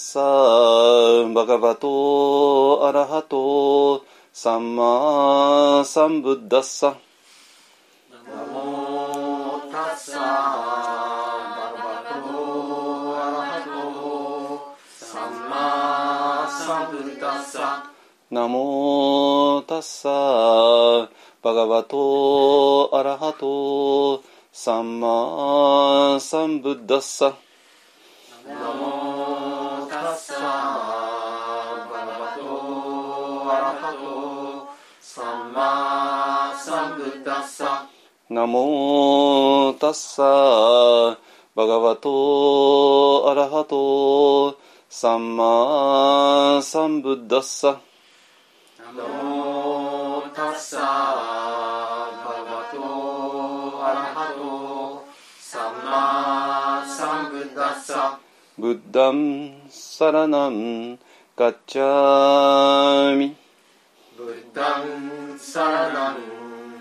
サーバガバトアラハトサンマサンブッダッサナモタッサーバガバトアラハトサンマサンブッダッサナモタッサーバガバトアラハトサンマサンブッダッサナモタッサーバガバトアラハトサンマサンブッダッサ。ナモタッサーバガバトアラハトサンマサンブッダッサ。ブッダンサラナンガッチャーミ。ブッダンサラナン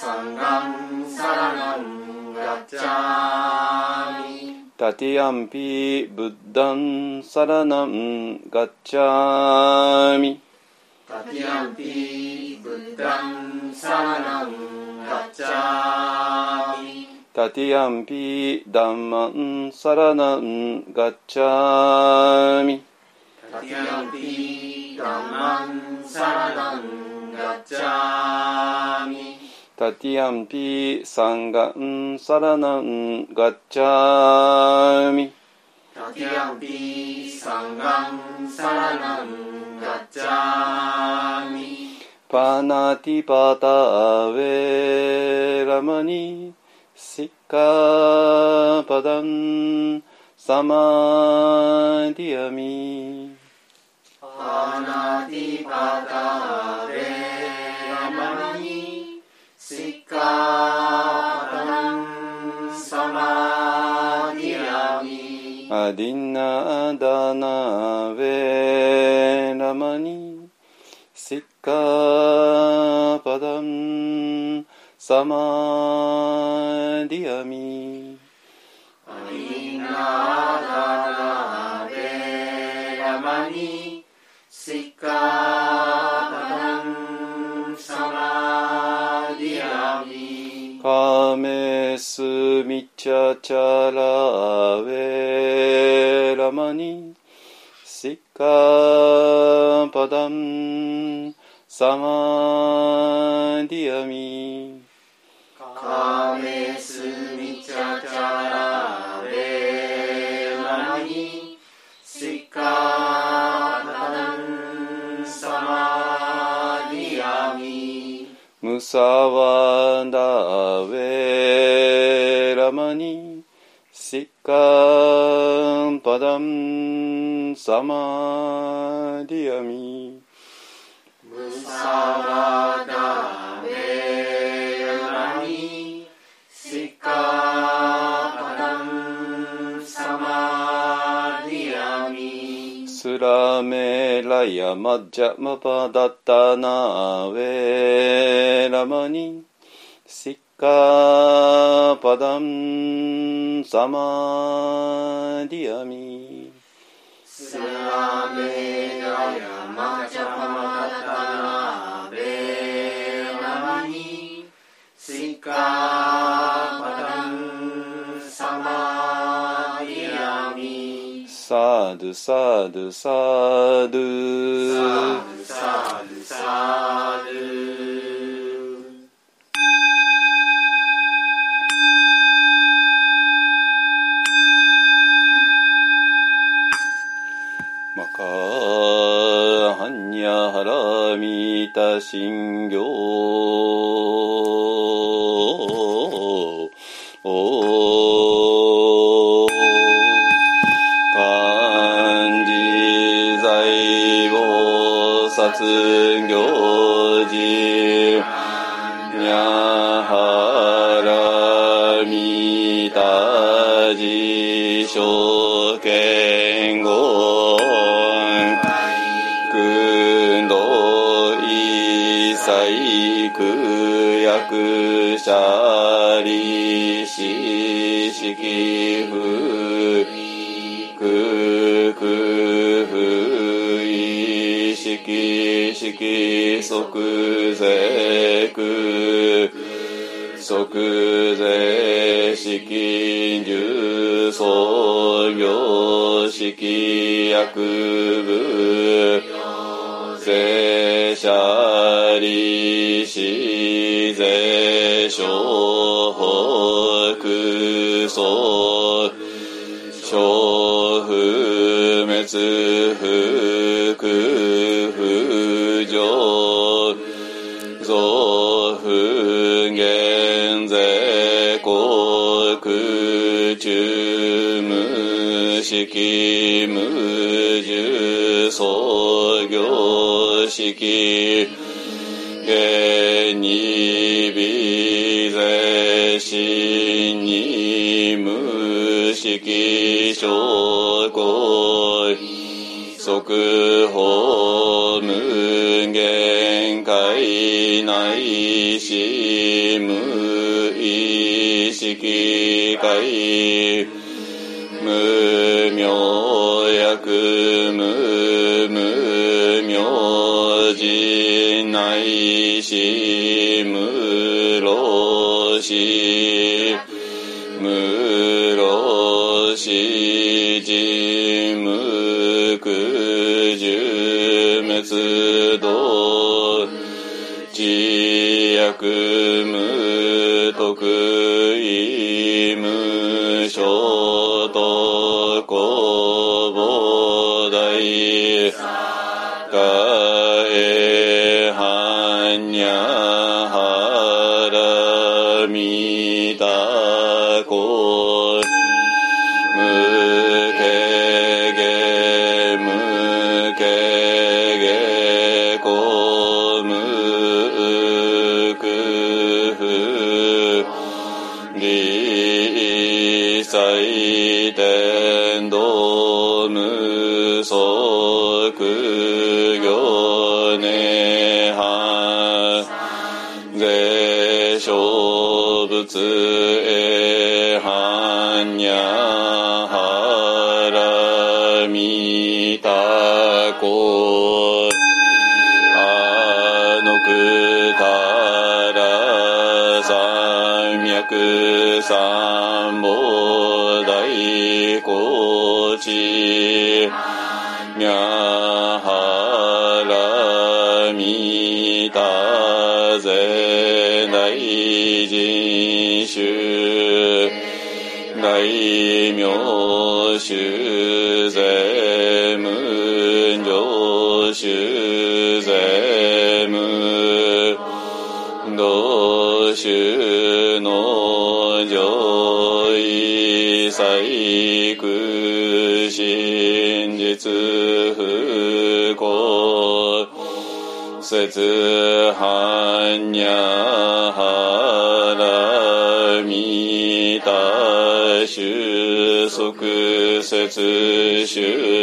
サンガンサラナンガッチャーミタティアンピブッダンサラナンガッチャーミタティアンピブッダンサラナンガッチャーミタティアンピダンマンサラナンガッチャーミタティアンピダンマンサラナンガッチャーミタティアンピサンガンサラナンガッチャーミタティアンピサンガンサラナンガッチャーミパナティパタウェラマニ。シッカパダンサマディアミ。パナティパタレラシッカパタンサマディカメスミチャチャラウェラマニシカパダンサマディアミムサワンダーウェラマニシッカパダンサマディアミムサワダベラメラヤマジャマパダタナウェラマニシッカパダンサマディアミスラメラヤマチャパマタナベラニシカパダンサマディアミスサドサドサドサドサドサドマカハンニャハラミタシンギョ菩薩行事。にゃはらみたじしょけんごんくんどいさいくやくしゃりししきふくくふいしきしき即税く即税式重創業式薬部税者利子税所北総小不滅式無重創業式。下に微税心に無式証拠即法無限界内し無意識界。無名衆税無上衆税無道衆の上位細工真実不幸節般若はらみた収束節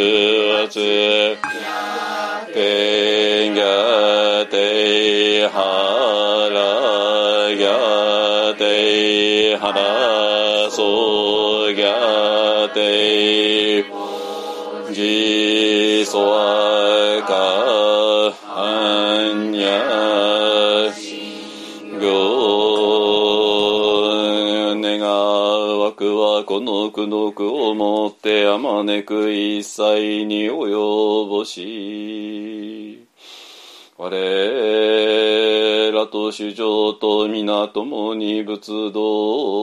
主上と皆共に仏道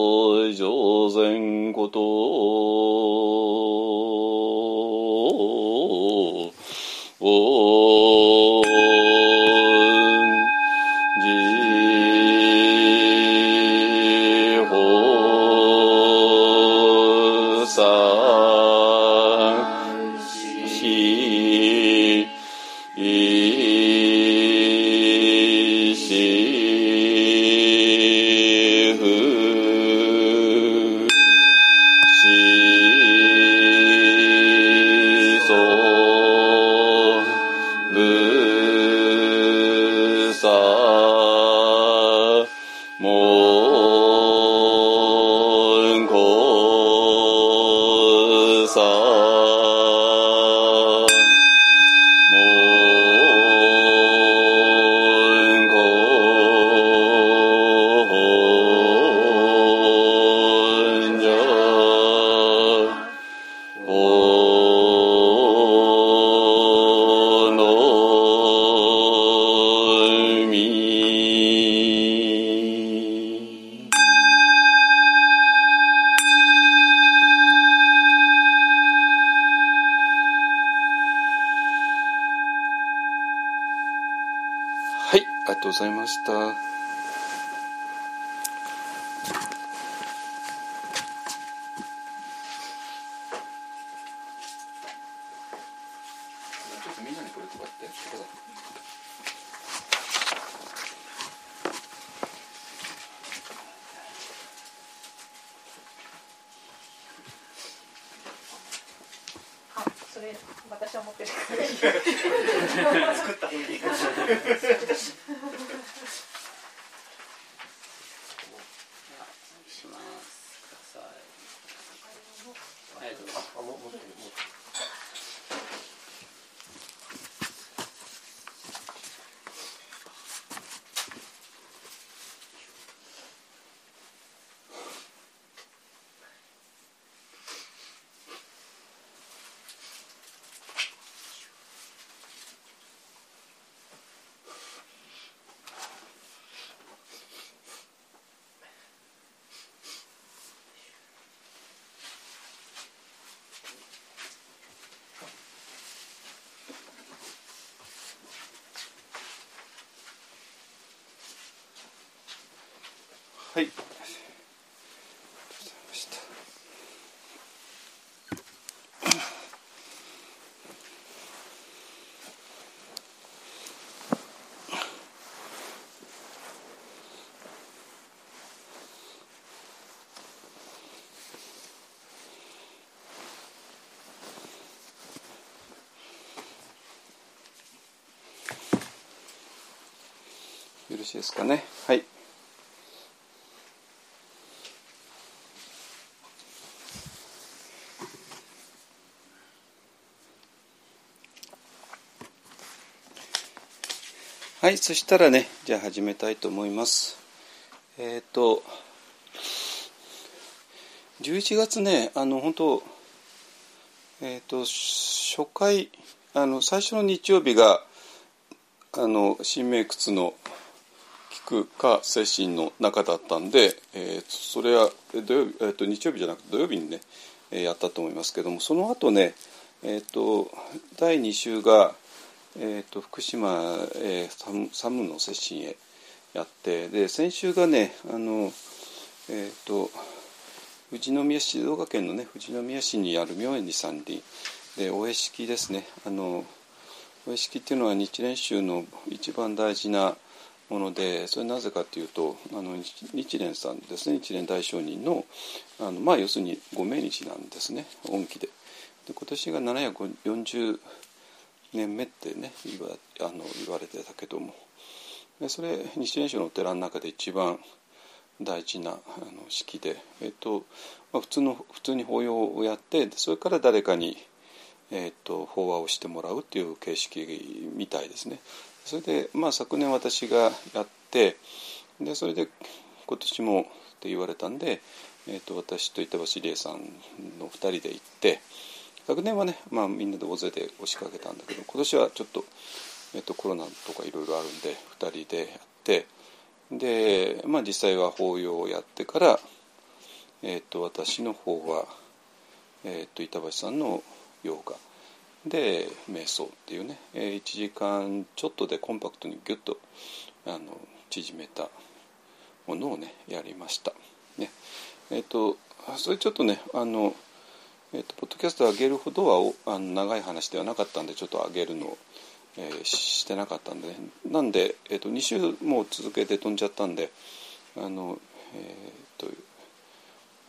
よろしいですかね。はい。はい、そしたらね、じゃあ始めたいと思います。えっ、と、11月ね、あの、本当えっ、と、初回、あの、最初の日曜日が、あの、新名窟の聞くか精神の中だったんで、えーそれはえ土曜日、えー、と日曜日じゃなくて土曜日にね、えーやったと思いますけどもその後ね、えー、と第2週が、えー、と福島、えーサムサムの接心へやってで先週がねあの、えー、と富士宮市静岡県のね富士宮市にある明園寺山林でお会式ですね。あのお会式っていうのは日蓮宗の一番大事なものでそれなぜかというとあの日蓮さんですね日蓮大聖人のあの、まあ、要するにご命日なんですね恩期でで今年が740年目ってね言わあの言われてたけどもでそれ日蓮宗のお寺の中で一番大事なあの式で、えっとまあ、普通の普通に法要をやってそれから誰かに、えっと法話をしてもらうっていう形式みたいですね。それで、まあ、昨年私がやってでそれで今年もって言われたんでえー、と私と板橋理恵さんの2人で行って昨年はね、まあ、みんなで大勢で押しかけたんだけど今年はちょっと,、えー、とコロナとかいろいろあるんで2人でやってで、まあ、実際は法要をやってから、えー、と私の方は、えー、と板橋さんのヨガで瞑想っていうね、えー、1時間ちょっとでコンパクトにギュッとあの縮めたものをねやりました。ねえ、ー、とそれちょっとねあの、えーと、ポッドキャスト上げるほどはあの長い話ではなかったんでちょっと上げるのを、えー、してなかったんで、ね、なんで、えーと、2週も続けて飛んじゃったんであのえっ、ー、と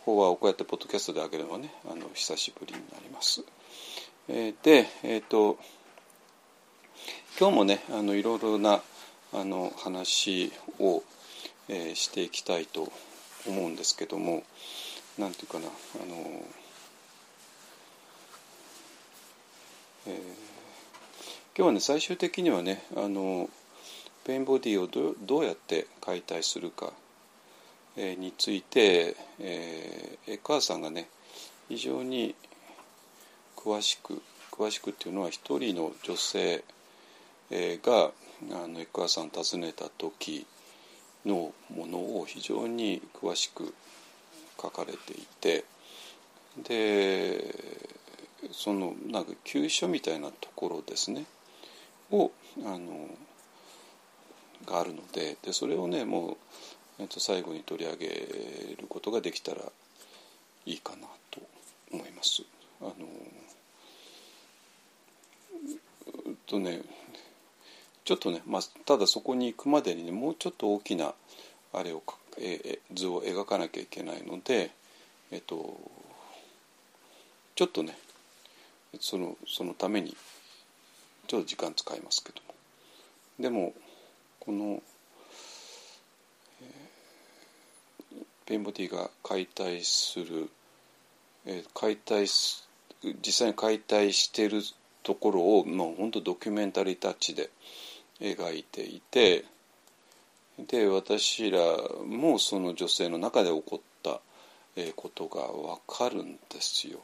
法話をこうやってポッドキャストで上げるのはねあの久しぶりになります。えー、でえ、ー、と今日もねあのいろいろなあの話を、えー、していきたいと思うんですけども何て言うかなあの、えー、今日はね最終的にはねあのペインボディをどどうやって解体するか、えー、について、えー、エカーさんがね非常に詳しく詳しくっていうのは一人の女性があのエクアさん訪ねた時のものを非常に詳しく書かれていてでそのなんか急所みたいなところですねをあのがあるのででそれをねもう、えっと、最後に取り上げることができたらいいかなと思います。あのとねちょっとね、まあ、ただそこに行くまでにねもうちょっと大きなあれをえ図を描かなきゃいけないので、えっと、ちょっとねそのそのためにちょっと時間使いますけども。でもこの、えー、ペンボディが解体する、えー、解体実際に解体してるところをもう本当ドキュメンタリータッチで描いていてで私らもその女性の中で起こったことが分かるんですよ。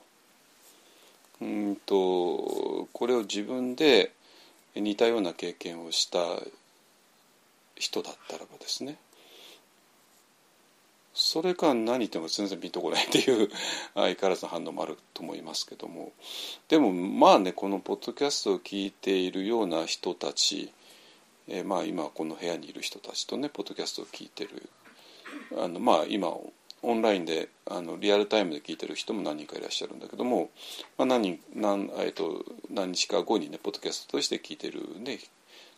うんとこれを自分で似たような経験をした人だったらばですねそれか何言っても全然ピンとこないっていう 相変わらずの反応もあると思いますけども。でもまあねこのポッドキャストを聞いているような人たちえー、まあ今この部屋にいる人たちとねポッドキャストを聞いてるあのまあ今オンラインであのリアルタイムで聞いてる人も何人かいらっしゃるんだけども、まあ、何何,、えーと、何日か後にねポッドキャストとして聞いてる、ね、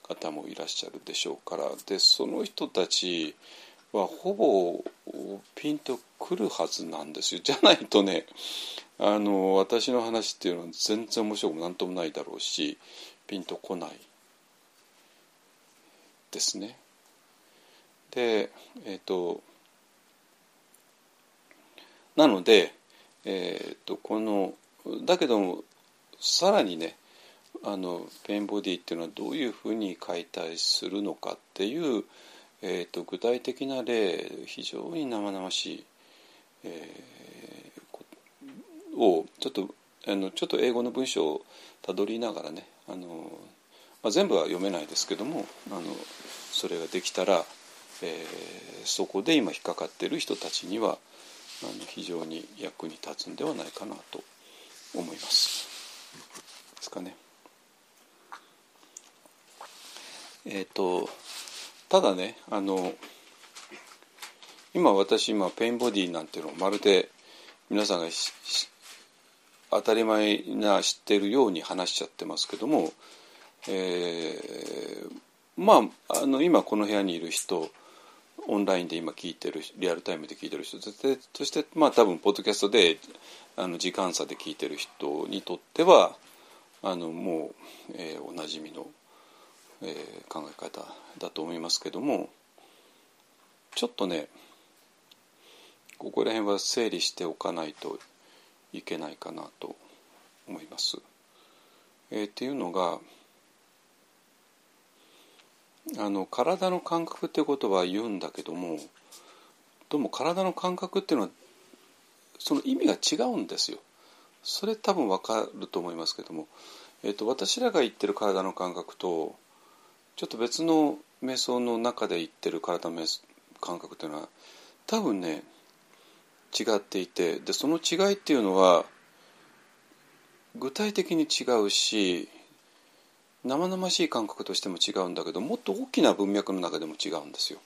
方もいらっしゃるでしょうから。でその人たちはほぼピンとくるはずなんですよ じゃないとねあの私の話っていうのは全然面白くも何ともないだろうしピンとこないですね。でえっ、ー、となので、えーと、このだけどもさらにねあのペインボディっていうのはどういうふうに解体するのかっていう、えーと、具体的な例非常に生々しい、えー、をちょっとあのちょっと英語の文章をたどりながらねあのまあ、全部は読めないですけどもあのそれができたら、えー、そこで今引っかかっている人たちにはあの非常に役に立つんではないかなと思います。ですかね。えっ、ー、とただねあの今私今ペインボディなんていうのをまるで皆さんが当たり前な知ってるように話しちゃってますけどもえー、まああの今この部屋にいる人オンラインで今聞いてるリアルタイムで聞いてる人そしてまあ多分ポッドキャストであの時間差で聞いてる人にとってはあのもう、えー、おなじみの、えー、考え方だと思いますけどもちょっとねここら辺は整理しておかないといけないかなと思います。えー、っていうのがあの体の感覚っていうことは言うんだけどもどうも体の感覚っていうのはその意味が違うんですよ。それ多分わかると思いますけども、えーと、私らが言ってる体の感覚とちょっと別の瞑想の中で言ってる体の感覚というのは多分ね違っていてでその違いっていうのは具体的に違うし生々しい感覚としても違うんだけどもっと大きな文脈の中でも違うんですよ。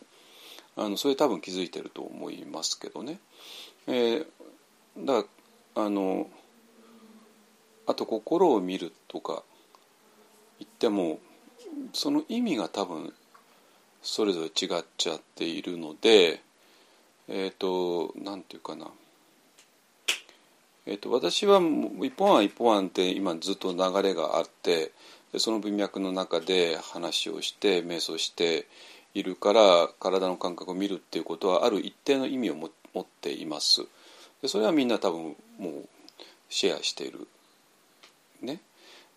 あのそれ多分気づいてると思いますけどね。えー、だからあのあと心を見るとか言ってもその意味が多分それぞれ違っちゃっているのでえっ、ー、と何て言うかな。えーと、私は一本案一本案って今ずっと流れがあってその文脈の中で話をして瞑想しているから体の感覚を見るっていうことはある一定の意味を持っています。でそれはみんな多分もうシェアしている。ね。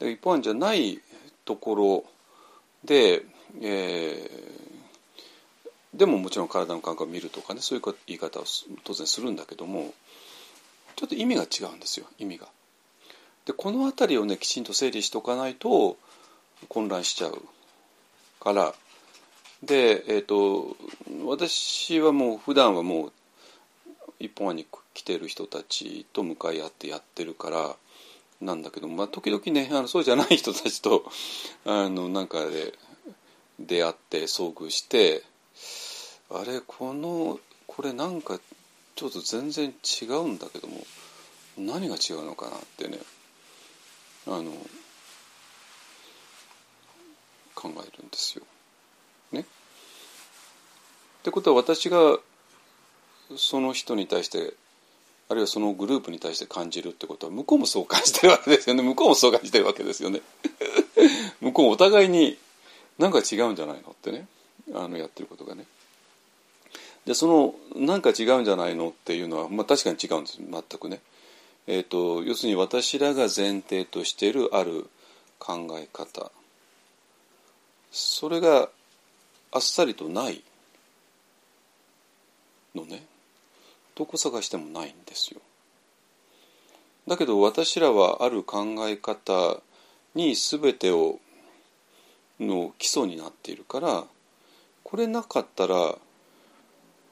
一本案じゃないところで、えー、でももちろん体の感覚を見るとかねそういう言い方を当然するんだけどもちょっと意味が違うんですよ意味が。でこの辺りをねきちんと整理しておかないと混乱しちゃうからで、えーと、私はもう普段はもう一本案に来てる人たちと向かい合ってやってるからなんだけど、まあ、時々ねあのそうじゃない人たちと あのなんかで出会って遭遇してあれこのこれなんかちょっと全然違うんだけども何が違うのかなってねあの考えるんですよ。ね。ってことは私がその人に対してあるいはそのグループに対して感じるってことは向こうもそう感じてるわけですよね。向こうもそう感じてるわけですよね。向こうお互いに何か違うんじゃないのってね。あのやってることがね。でそのなんか違うんじゃないのっていうのは、まあ、確かに違うんです。全くね。えーと、要するに私らが前提としているある考え方。それがあっさりとないのね。どこ探してもないんですよ。だけど私らはある考え方に全てをの基礎になっているからこれなかったら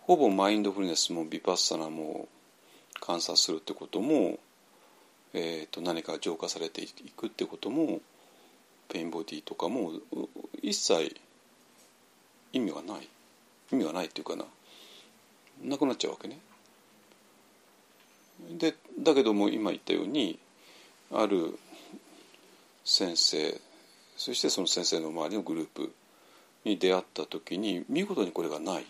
ほぼマインドフルネスもビパッサナも観察するってことも、えー、と何か浄化されていくってこともペインボディとかも一切意味がない意味がないっていうかななくなっちゃうわけね。でだけども今言ったようにある先生そしてその先生の周りのグループに出会った時に見事にこれがない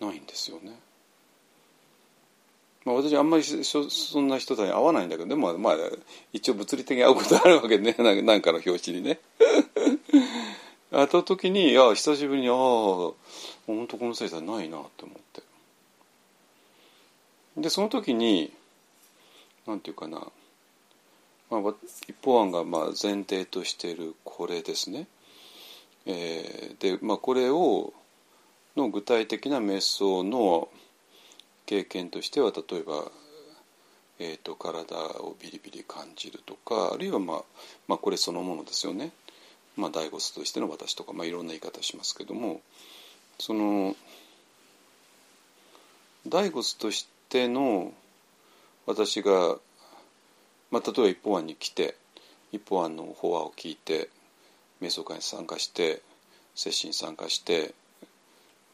ないんですよね。まあ、私あんまりそんな人たちに会わないんだけどでもまあ一応物理的に会うことあるわけね 何かの表紙にね。会った時にいや久しぶりにああ本当この先生ないなって思って。でその時に何て言うかな、まあ、一方案がまあ前提としているこれですね。えー、でまあこれをの具体的な瞑想の経験としては例えば、えーと、体をビリビリ感じるとかあるいは、まあ、まあこれそのものですよね。まあ、大悟としての私とか、まあ、いろんな言い方しますけどもその大悟としての私が、まあ、例えば一方案に来て一方案の法話を聞いて瞑想会に参加して接心に参加して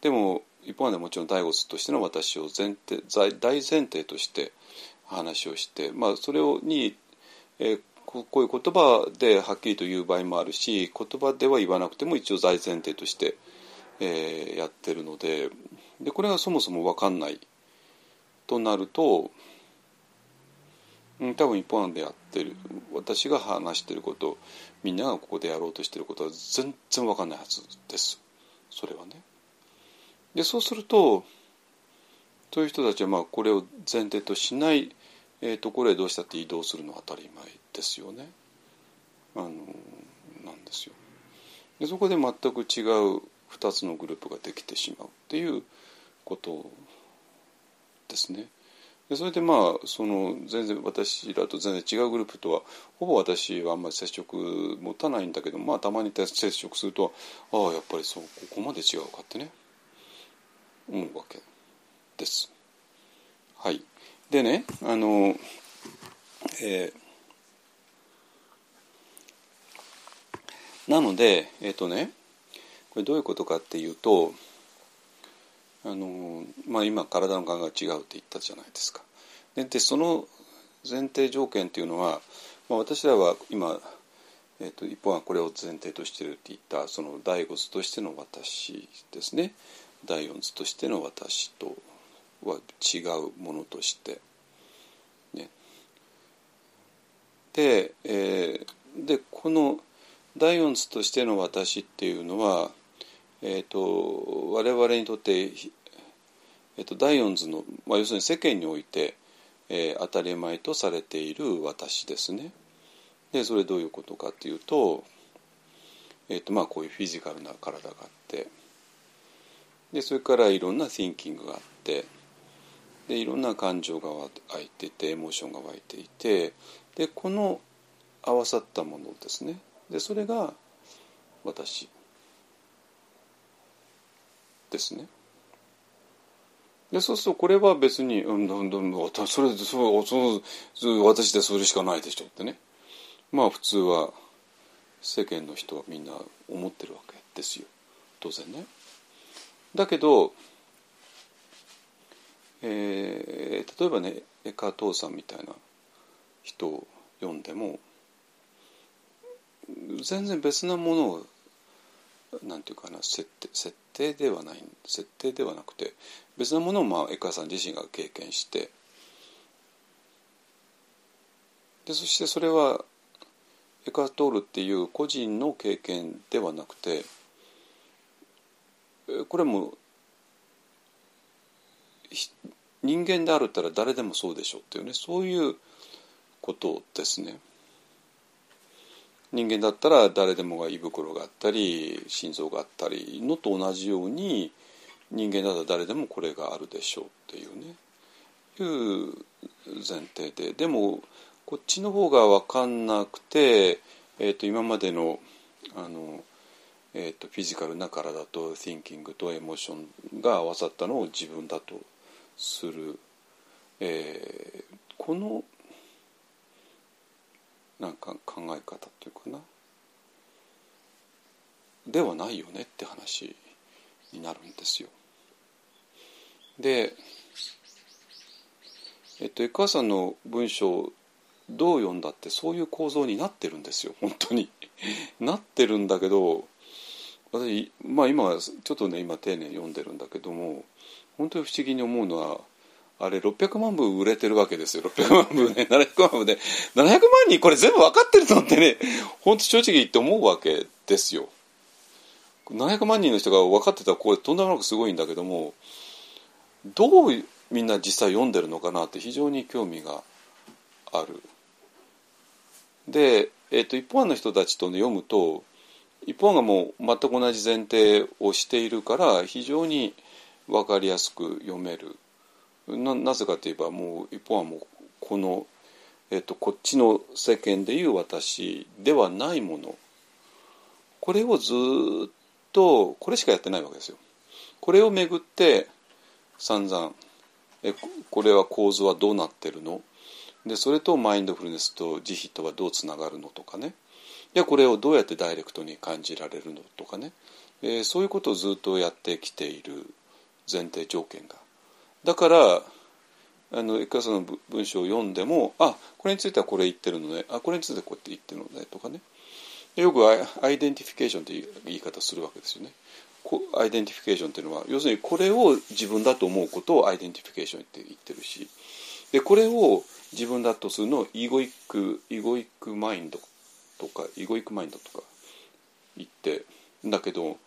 でも一方案でもちろん大仏としての私を前提大前提として話をして、まあ、それをに、えー、こういう言葉ではっきりと言う場合もあるし言葉では言わなくても一応大前提として、えー、やってるのででこれがそもそも分かんないとなると、うん、多分一方でやってる私が話してることみんながここでやろうとしてることは全然分かんないはずですそれはね。でそうするとそういう人たちはまあこれを前提としない、え、ところへどうしたって移動するのは当たり前ですよね。あのなんですよ。でそこで全く違う2つのグループができてしまうっていうことですね。でそれでまあその全然私らと全然違うグループとはほぼ私はあんまり接触持たないんだけどまあたまに接触するとああやっぱりそうここまで違うかってね思うわけです。はい、でねあの、えー、なのでえっ、とねこれどういうことかっていうとあの、まあ、今体の感が違うって言ったじゃないですか。ででその前提条件っていうのは、まあ、私らは今、えーと、一方はこれを前提としてるって言ったその第五図としての私ですね第四図としての私とは違うものとして。ね、で,、えー、でこの第四図としての私っていうのはえーと、我々にとって、えーと、第四図の、まあ、要するに世間において、えー、当たり前とされている私ですね。でそれどういうことかっていうと,、えーとまあ、こういうフィジカルな体があってでそれからいろんな thinking があってでいろんな感情が湧いててエモーションが湧いていてでこの合わさったものですねでそれが私ですね。でそうするとこれは別に「うんうんうんそれそうそう私でそれしかないでしょ」ってねまあ普通は世間の人はみんな思ってるわけですよ当然ね。だけど、えー、例えばねエカトーさんみたいな人を読んでも全然別なものをなんていうかな設定設定ではない設定ではなくて別なものをまあ江川さん自身が経験してでそしてそれはエカトールっていう個人の経験ではなくてこれも人間であるったら誰でもそうでしょうっていうねそういうことですね。人間だったら誰でもが胃袋があったり心臓があったりのと同じように人間だったら誰でもこれがあるでしょうっていうね。いう前提で。でもこっちの方が分かんなくて、えー、と今までのあの、えー、とフィジカルな体と thinking とエモーションが合わさったのを自分だとする、えー、このなんか考え方っていうかな。ではないよねって話になるんですよ。で、えっと、江川さんの文章をどう読んだってそういう構造になってるんですよ。本当に。なってるんだけど私まあ今ちょっとね今丁寧に読んでるんだけども本当に不思議に思うのはあれ600万部売れてるわけですよ。600万部ね700万部で。700万人これ全部分かってるのってね本当正直言って思うわけですよ。700万人の人が分かってたらこれとんでもなくすごいんだけどもどうみんな実際読んでるのかなって非常に興味がある。で、えーと、一般の人たちと、ね、読むと一般がもう全く同じ前提をしているから非常に分かりやすく読める。ななぜかといえばもう一方はもうこの、えっと、こっちの世間でいう私ではないもの。これをずっとこれしかやってないわけですよ。これをめぐって散々えこれは構図はどうなってるの？でそれとマインドフルネスと慈悲とはどうつながるのとかね。いやこれをどうやってダイレクトに感じられるのとかね、えー、そういうことをずっとやってきている前提条件がだからあのエクさんの文章を読んでもあこれについてはこれ言ってるのねあこれについてはこうやって言ってるのねとかねよく identification という言い方するわけですよね。 identification というのは要するにこれを自分だと思うことを identification って言ってるしでこれを自分だとするのを egoic egoic mind とか egoic mind とか言ってだけど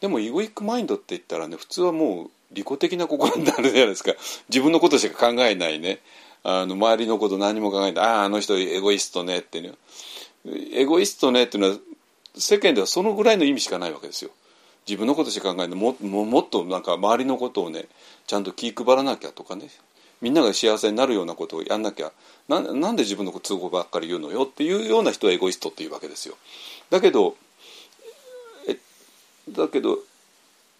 でも egoic mind って言ったらね普通はもう利己的な心になるじゃないですか。自分のことしか考えないね。あの周りのこと何も考えない。あああの人エゴイストねってね。エゴイストねっていうのは世間ではそのぐらいの意味しかないわけですよ。自分のことしか考えない。もももっとなんか周りのことをねちゃんと気配らなきゃとかね。みんなが幸せになるようなことをやんなきゃ。なんで自分の都合ばっかり言うのよっていうような人はエゴイストっていうわけですよ。だけどだけど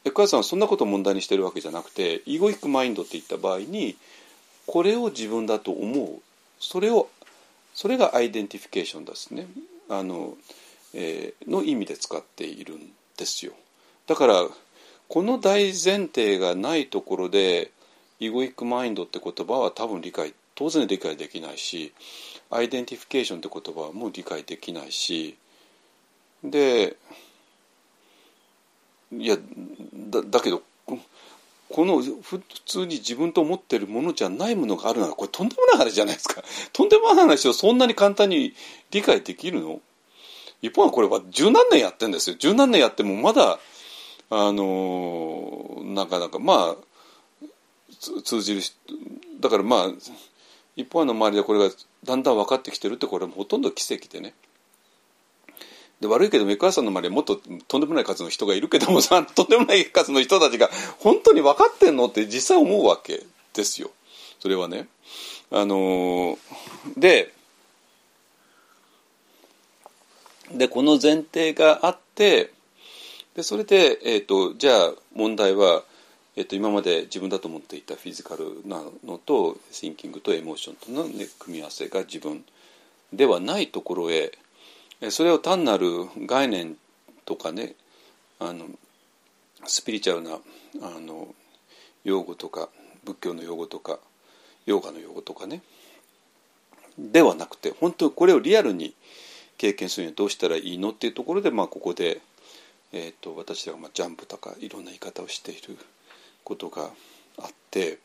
エクアさんはそんなことを問題にしてるわけじゃなくてイゴイックマインドって言った場合にこれを自分だと思うそれをそれが identification ですねあの、えー、の意味で使っているんですよ。だからこの大前提がないところで egoic mind って言葉は多分理解当然理解できないし identification って言葉はもう理解できないしでいやだだけどこの普通に自分と思ってるものじゃないものがあるならこれとんでもない話じゃないですか。とんでもない話をそんなに簡単に理解できるの？一方はこれは十何年やってんですよ。十何年やってもまだあのなかなかまあ通じるだからまあ一方の周りでこれがだんだん分かってきてるってこれはほとんど奇跡でね。で悪いけどメクアさんの周りはもっととんでもない数の人がいるけどもさ とんでもない数の人たちが本当に分かってんのって実際思うわけですよそれはね。あのででこの前提があってでそれで、えーと、じゃあ問題は、えーと、今まで自分だと思っていたフィジカルなのとシンキングとエモーションとの、ね、組み合わせが自分ではないところへそれを単なる概念とかねあのスピリチュアルなあの用語とか仏教の用語とかヨガの用語とかねではなくて本当これをリアルに経験するにはどうしたらいいのっていうところで、まあ、ここで、えーと、私はまあジャンプとかいろんな言い方をしていることがあって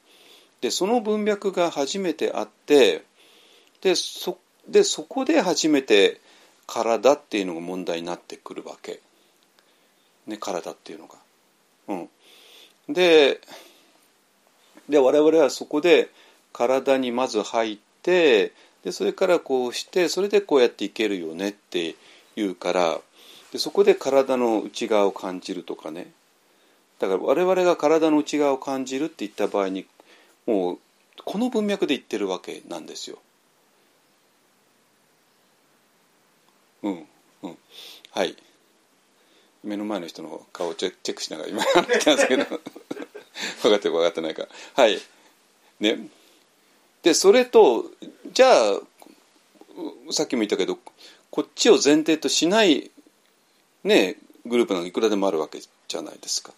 でその文脈が初めてあってでそでそこで初めて体っていうのが問題になってくるわけ、ね、体っていうのが。うん、でで我々はそこで体にまず入ってでそれからこうしてそれでこうやっていけるよねっていうからでそこで体の内側を感じるとかねだから我々が体の内側を感じるって言った場合にもうこの文脈で言ってるわけなんですよ。うんうん。はい。目の前の人の顔をチェックしながら今やってますけど。分かってる分かってないか。はい。ね。でそれとじゃあさっきも言ったけどこっちを前提としないねグループなんいくらでもあるわけじゃないですか。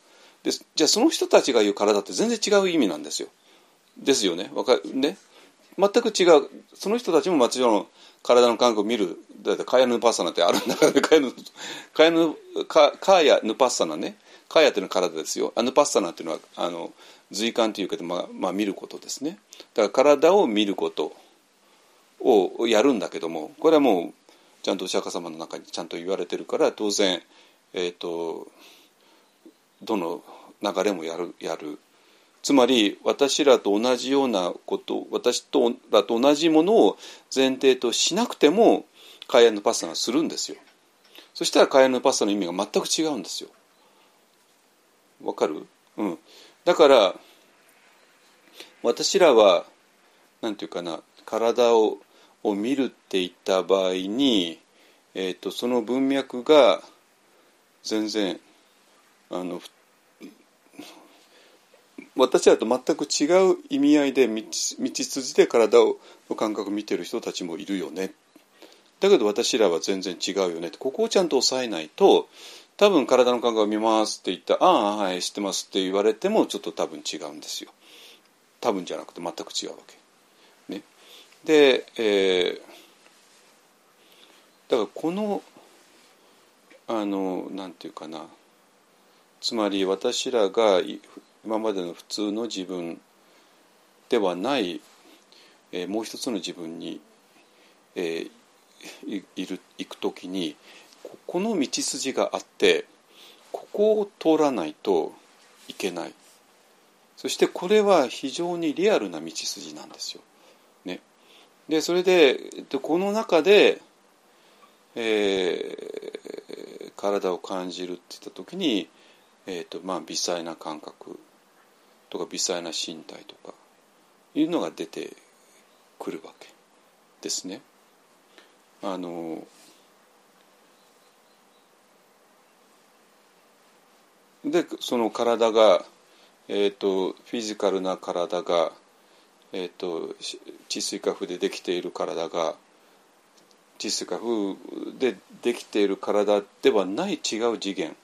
でじゃあその人たちが言う体って全然違う意味なんですよ。ですよね。わかね全く違う。その人たちももちろん体の感覚を見る。だってカヤヌパッサナってあるんだからねカヤヌカヤヌカカヤヌパッサナね。カヤっていうのは体ですよアヌパッサナっていうのはあの随感というけど、まあ、まあ見ることですね。だから体を見ることをやるんだけどもこれはもうちゃんとお釈迦様の中にちゃんと言われてるから当然、えーと、どの流れもやるやる。つまり私らと同じようなこと私とらと同じものを前提としなくてもカエのパスタがするんですよ。そしたらカエのパスタの意味が全く違うんですよ。わかる？うん。だから私らは何て言うかな体をを見るって言った場合に、えーと、その文脈が全然あの私らと全く違う意味合いで道筋で体をの感覚を見てる人たちもいるよね。だけど私らは全然違うよね。ってここをちゃんと押さえないと多分体の感覚を見ますって言ったら「ああはい知ってます」って言われてもちょっと多分違うんですよ。多分じゃなくて全く違うわけ。ね、で、えー、だからこのあのなんていうかな。つまり私らが今までの普通の自分ではない、えー、もう一つの自分に、えー、いる行く時にここの道筋があってここを通らないといけない。そしてこれは非常にリアルな道筋なんですよ。ね、でそれでこの中で、えー、体を感じるって言った時に、えーとまあ、微細な感覚。とか微細な身体とかいうのが出てくるわけですね。あのでその体が、えーと、フィジカルな体が、えーと、地水化風でできている体が地水化風でできている体ではない違う次元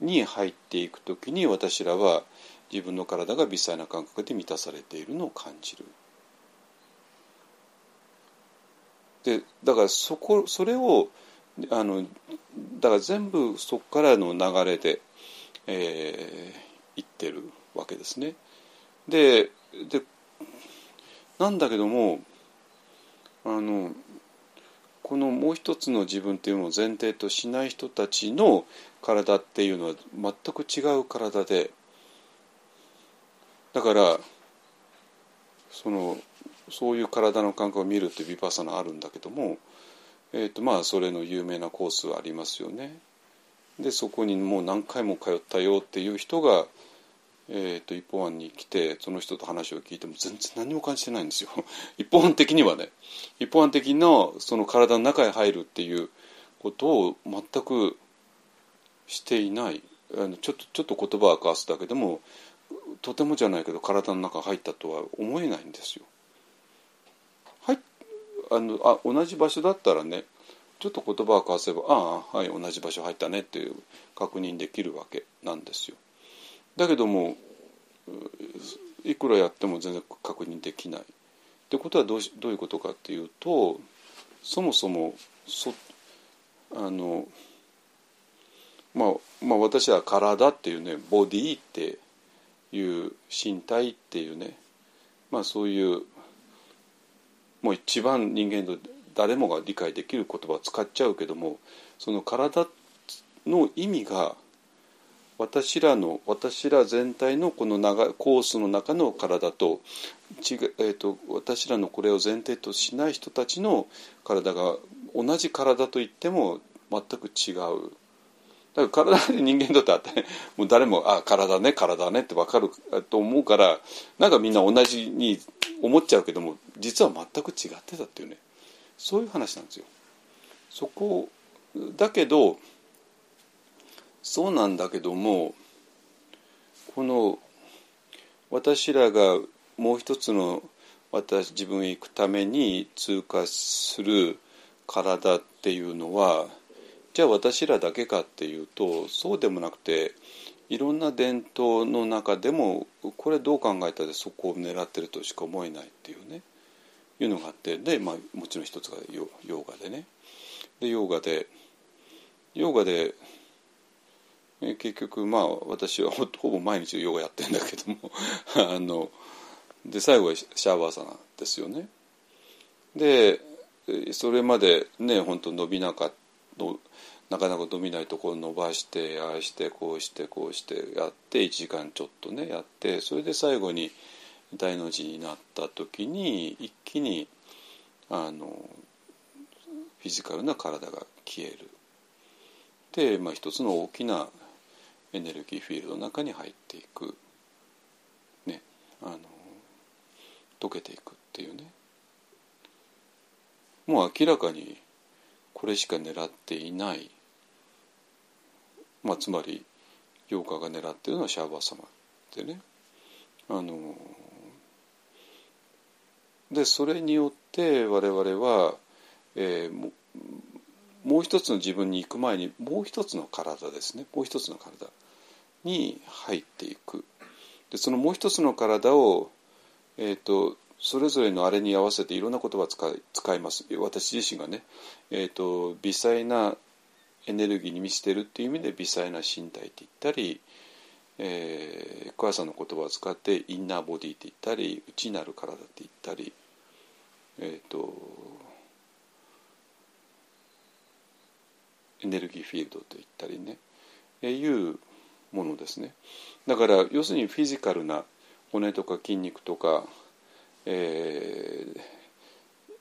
に入っていく時に私らは自分の体が微細な感覚で満たされているのを感じる。でだからそこそれをあのだから全部そこからの流れでえー、ってるわけですね。ででなんだけどもあのこのもう一つの自分っていうのを前提としない人たちの体っていうのは全く違う体でだからそのそういう体の感覚を見るっていうビパッサナあるんだけども、えーとまあ、それの有名なコースはありますよね。でそこにもう何回も通ったよっていう人が、えーと、一方案に来てその人と話を聞いても全然何も感じてないんですよ。一方案的にはね。一方案的なその体の中へ入るっていうことを全くしていない。あのちょっとちょっと言葉を交わすだけでもとてもじゃないけど体の中入ったとは思えないんですよ。はいあのあ同じ場所だったらねちょっと言葉を交わせばああはい同じ場所入ったねっていう確認できるわけなんですよ。だけどもいくらやっても全然確認できない。ってことはどうしどういうことかっていうとそもそもそあの、まあ、まあ私は体っていうねボディっていう身体っていうねまあそういうもう一番人間の誰もが理解できる言葉を使っちゃうけどもその体の意味が私らの私ら全体のこの長コースの中の体とち、えーと、私らのこれを前提としない人たちの体が同じ体といっても全く違う。だから体で人間にとってあってもう誰も「あ体ね体ね」って分かると思うからなんかみんな同じに思っちゃうけども実は全く違ってたっていうね。そういう話なんですよ。そこだけどそうなんだけどもこの私らがもう一つの私自分へ行くために通過する体っていうのはじゃあ私らだけかっていうとそうでもなくていろんな伝統の中でもこれどう考えたらそこを狙ってるとしか思えないっていうねいうのがあってで、まあ、もちろん一つがヨヨガでねでヨガでヨガで結局まあ私はほぼ毎日ヨガやってんだけども あので最後はシャワーサナですよね。でそれまでね本当伸びなかっなかなか伸びないところ伸ばしてああしてこうしてこうしてやって1時間ちょっとねやってそれで最後に大の字になった時に一気にあのフィジカルな体が消える。で、まあ、一つの大きなエネルギーフィールドの中に入っていく、ね、あの溶けていくっていうねもう明らかにこれしか狙っていない、まあ、つまりヨーカが狙ってるのはシャーバー様でね。あのでそれによって我々は、えー、ももう一つの自分に行く前にもう一つの体ですね。もう一つの体に入っていく。でそのもう一つの体を、えーと、それぞれのあれに合わせていろんな言葉を使い使います。私自身がね、えーと、微細なエネルギーに満ちてるっていう意味で微細な身体って言ったり、えー、小屋さんの言葉を使ってインナーボディって言ったり内なる体って言ったりえっ、ー、とエネルギーフィールドと言ったりね、えー、いうものですね。だから要するにフィジカルな骨とか筋肉とか、えー、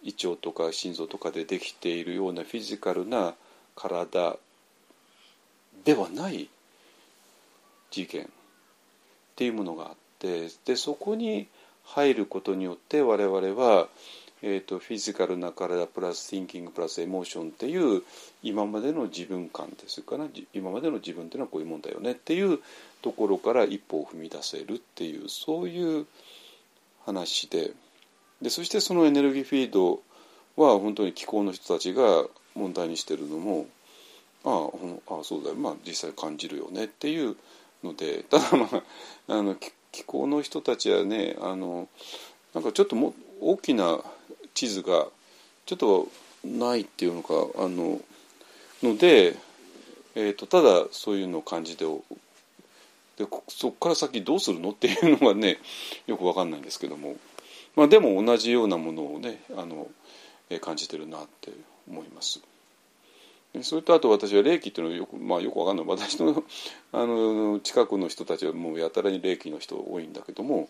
胃腸とか心臓とかでできているようなフィジカルな体ではない次元っていうものがあってでそこに入ることによって我々は、えーと、フィジカルな体プラス thinking プラスエモーションっていう今までの自分観ですかね今までの自分っていうのはこういうもんだよねっていうところから一歩を踏み出せるっていうそういう話で。でそしてそのエネルギーフィードは本当に気候の人たちが問題にしてるのもあああそうだよ。まあ実際感じるよね。っていうので。ただまああの気候の人たちはねあのなんかちょっとも大きな地図がちょっとないっていうのかあのので、えーと、ただそういうのを感じてでそこから先どうするの？っていうのがねよく分かんないんですけども、まあ、でも同じようなものをねあの、えー、感じてるなって思います。それとあと私は霊気っていうのはよく,、まあ、よくわかんない私のあの近くの人たちはもうやたらに霊気の人多いんだけども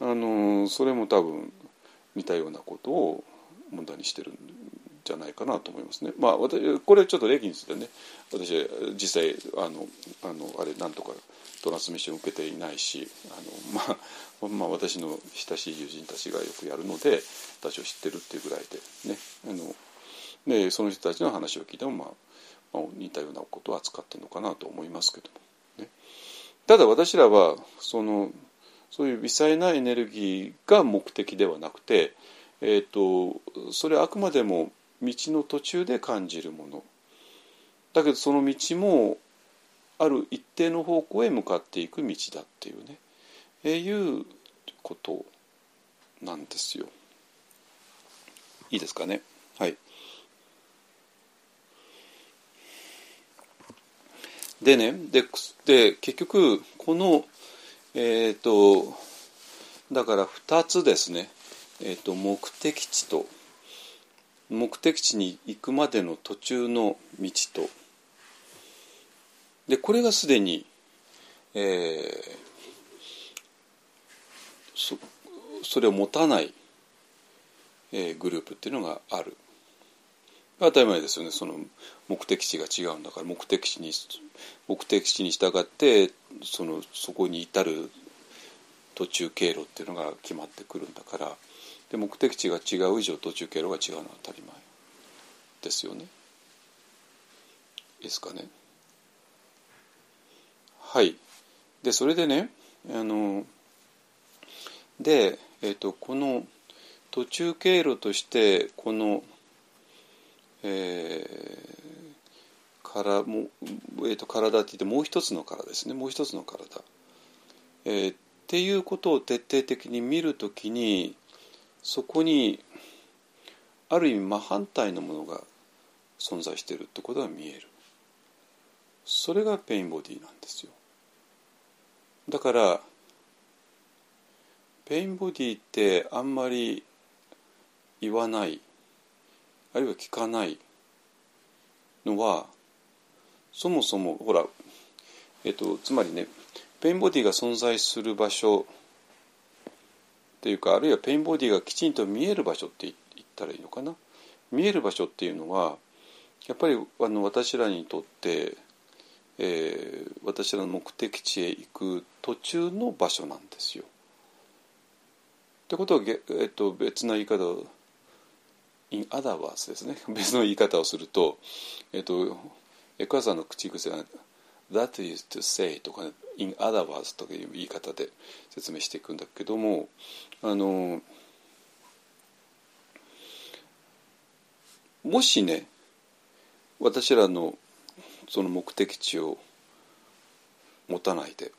あのそれも多分似たようなことを問題にしてるんじゃないかなと思いますね。まあ私これちょっと霊気についてね私は実際あのあのあれなんとかトランスミッション受けていないしあの、まあ、まあ私の親しい友人たちがよくやるので私を知ってるっていうぐらいでねあのでその人たちの話を聞いても、まあ、まあ、似たようなことを扱ってるのかなと思いますけども、ね、ただ私らはそのそういう微細なエネルギーが目的ではなくて、えーと、それはあくまでも道の途中で感じるもの。だけどその道もある一定の方向へ向かっていく道だっていうね、え、いうことなんですよ。いいですかね？はい。でねでで結局このえっ、ー、とだから2つですね、えーと、目的地と目的地に行くまでの途中の道とでこれがすでに、えー、そそれを持たない、えー、グループっていうのがある当たり前ですよねその目的地が違うんだから目的地に目的地に従ってそのそこに至る途中経路っていうのが決まってくるんだからで目的地が違う以上途中経路が違うのは当たり前ですよね。ですかね。はい。でそれでねあので、えーとこの途中経路としてこのえー、からも、えーと、体って言ってもう一つの体ですね。もう一つの体、えー、っていうことを徹底的に見るときにそこにある意味真反対のものが存在しているってことが見える。それが pain body なんですよ。だから pain body ってあんまり言わないあるいは聞かないのはそもそもほら、えっと、つまりね pain body が存在する場所っていうかあるいは pain body がきちんと見える場所って言ったらいいのかな。見える場所っていうのはやっぱりあの私らにとって、えー、私らの目的地へ行く途中の場所なんですよ。ってことは、えっと、別な言い方を in other words ですね 別の言い方をすると、えっと、エクアさんの口癖が that is to say とか、ね、in other words という言い方で説明していくんだけどもあのもしね私らのその目的地を持たないで。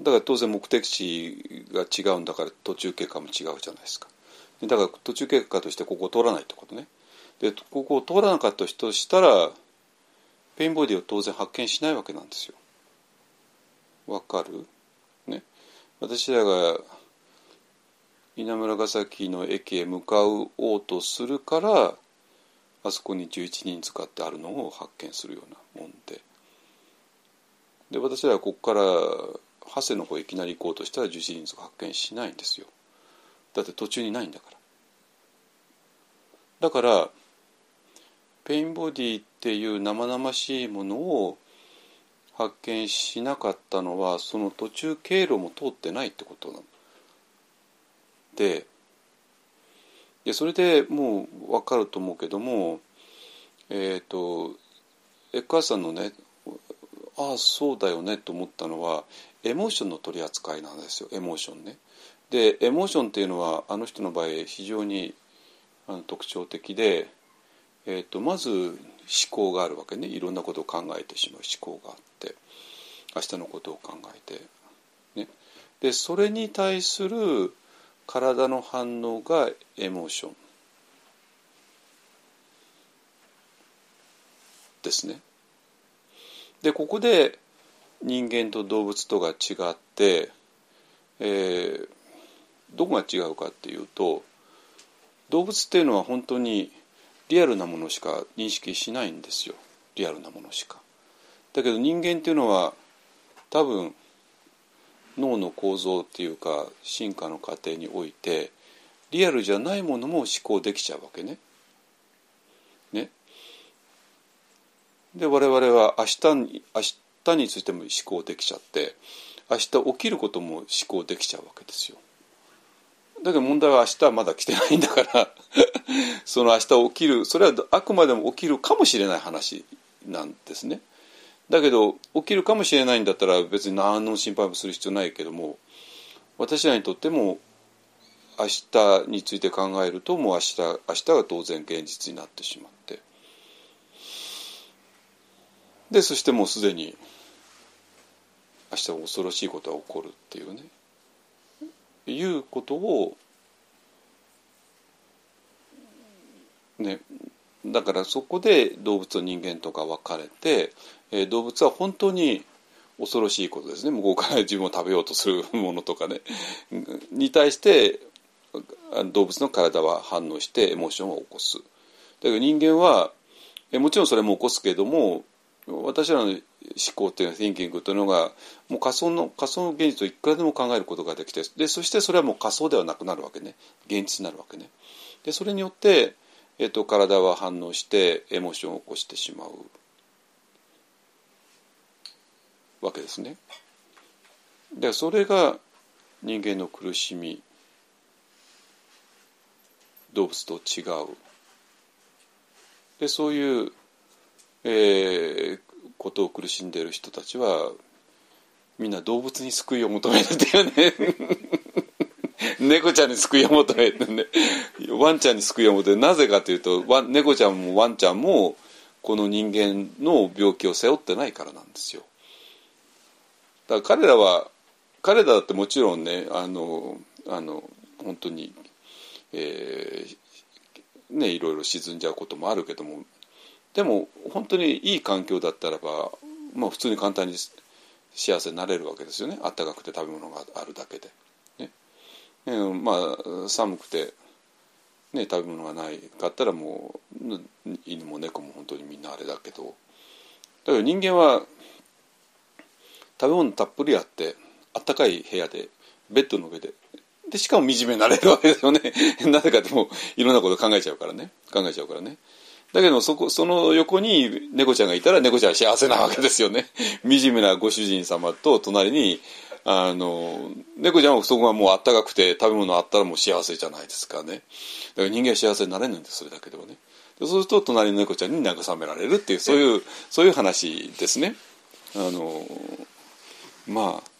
だから当然目的地が違うんだから途中経過も違うじゃないですか。だから途中経過としてここを通らないってことね。でここを通らなかったとしたらペインボディを当然発見しないわけなんですよ。わかる？ね。私らが稲村ヶ崎の駅へ向かおうとするからあそこに11人使ってあるのを発見するようなもんで。で私らはここから長谷の方へいきなり行こうとしたら11人使発見しないんですよ。だって途中にないんだから。だからペインボディっていう生々しいものを発見しなかったのはその途中経路も通ってないってことてでそれでもう分かると思うけどもえっ、とエッカーさんのねああそうだよねと思ったのはエモーションの取り扱いなんですよエモーションね。でエモーションっていうのはあの人の場合非常にあの特徴的で、えー、とまず思考があるわけねいろんなことを考えてしまう思考があって明日のことを考えて、ね、でそれに対する体の反応がエモーションですね。でここで人間と動物とが違って、えー、どこが違うかっていうと動物っていうのは本当にリアルなものしか認識しないんですよリアルなものしか。だけど人間っていうのは多分脳の構造っていうか進化の過程においてリアルじゃないものも思考できちゃうわけね。ね。で我々は明日に明日についても思考できちゃって明日起きることも思考できちゃうわけですよ。だけど問題は明日はまだ来てないんだから その明日起きるそれはあくまでも起きるかもしれない話なんですね。だけど起きるかもしれないんだったら別に何の心配もする必要ないけども私らにとっても明日について考えるともう明日明日は当然現実になってしまって。でそしてもうすでに明日恐ろしいことが起こるっていうね。いうことをねだからそこで動物と人間とか分かれて、えー、動物は本当に恐ろしいことですね向こうから自分を食べようとするものとかね に対して動物の体は反応してエモーションを起こす。だけど人間はもちろんそれも起こすけれども私らの思考っていうのは thinking というのがもう仮想の仮想の現実をいくらでも考えることができてでそしてそれはもう仮想ではなくなるわけね現実になるわけね。でそれによって、えーと、体は反応してエモーションを起こしてしまうわけですね。でそれが人間の苦しみ動物と違うでそういうえー、ことを苦しんでいる人たちはみんな動物に救いを求めるっていうね 猫ちゃんに救いを求めてねワンちゃんに救いを求めてなぜかというとワ猫ちゃんもワンちゃんもこの人間の病気を背負ってないからなんですよ。だから彼らは彼らだってもちろんねあのあの本当に、えー、ねいろいろ沈んじゃうこともあるけどもでも本当にいい環境だったらば、まあ、普通に簡単に幸せになれるわけですよね。あったかくて食べ物があるだけで。ね。えー、まあ寒くて、ね、食べ物がないかったらもう犬も猫も本当にみんなあれだけど。だけど人間は食べ物たっぷりあってあったかい部屋でベッドの上で。でしかも惨めになれるわけですよね。なぜかでもいろんなこと考えちゃうからね。考えちゃうからね。だけどそこその横に猫ちゃんがいたら猫ちゃんは幸せなわけですよね。惨めなご主人様と隣にあの猫ちゃんはそこがもうあったかくて食べ物あったらもう幸せじゃないですかね。だから人間は幸せになれるんですそれだけではね。そうすると隣の猫ちゃんに慰められるっていうそういうそういう話ですね。あのまあ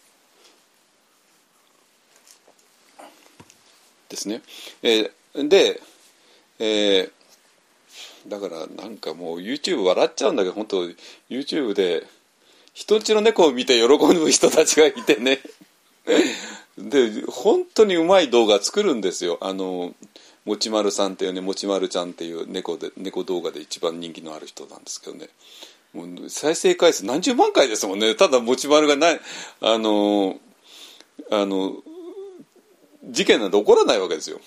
ですね、えー、で、えー、だからなんかもう YouTube 笑っちゃうんだけど本当 YouTube で人んちの猫を見て喜ぶ人たちがいてね。で本当にうまい動画作るんですよ。あのもちまるさんっていうねもちまるちゃんっていう猫で猫動画で一番人気のある人なんですけどね。再生回数何十万回ですもんね。ただもちまるがない。あのあの事件なんて起こらないわけですよ。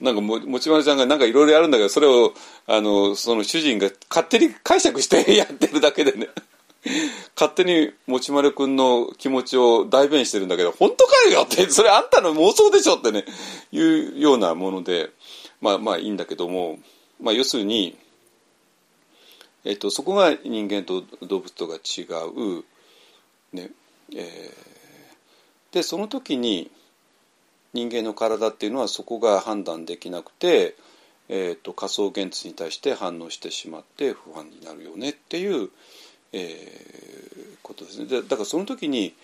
なんかももちまるちゃんがなんかいろいろやるんだけどそれをあのその主人が勝手に解釈してやってるだけでね。勝手にもちまるくんの気持ちを代弁してるんだけど本当かよってそれあんたの妄想でしょってねいうようなものでまあまあいいんだけども、まあ、要するに、えっと、そこが人間と動物とが違う、ねえー、でその時に人間の体っていうのはそこが判断できなくて、えー、と仮想現実に対して反応してしまって不安になるよねっていう、えーことですねでだからその時に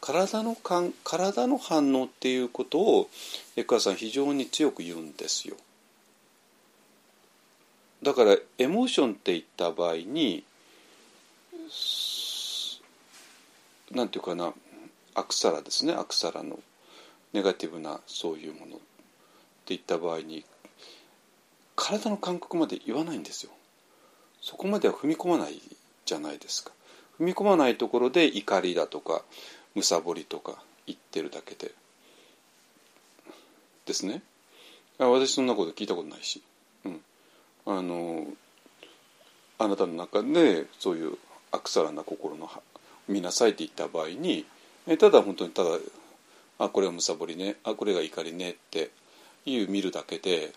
体の感体の反応っていうことをエクカさん非常に強く言うんですよ。だからエモーションって言った場合になんていうかなアクサラですねアクサラのネガティブなそういうものっていった場合に体の感覚まで言わないんですよ。そこまでは踏み込まないじゃないですか。踏み込まないところで怒りだとかむさぼりとか言ってるだけで。ですね。私そんなこと聞いたことないし、あのあなたの中でそういうアクサラな心の見なさいって言った場合にただ本当にただあこれはむさぼりねあこれが怒りねっていう見るだけで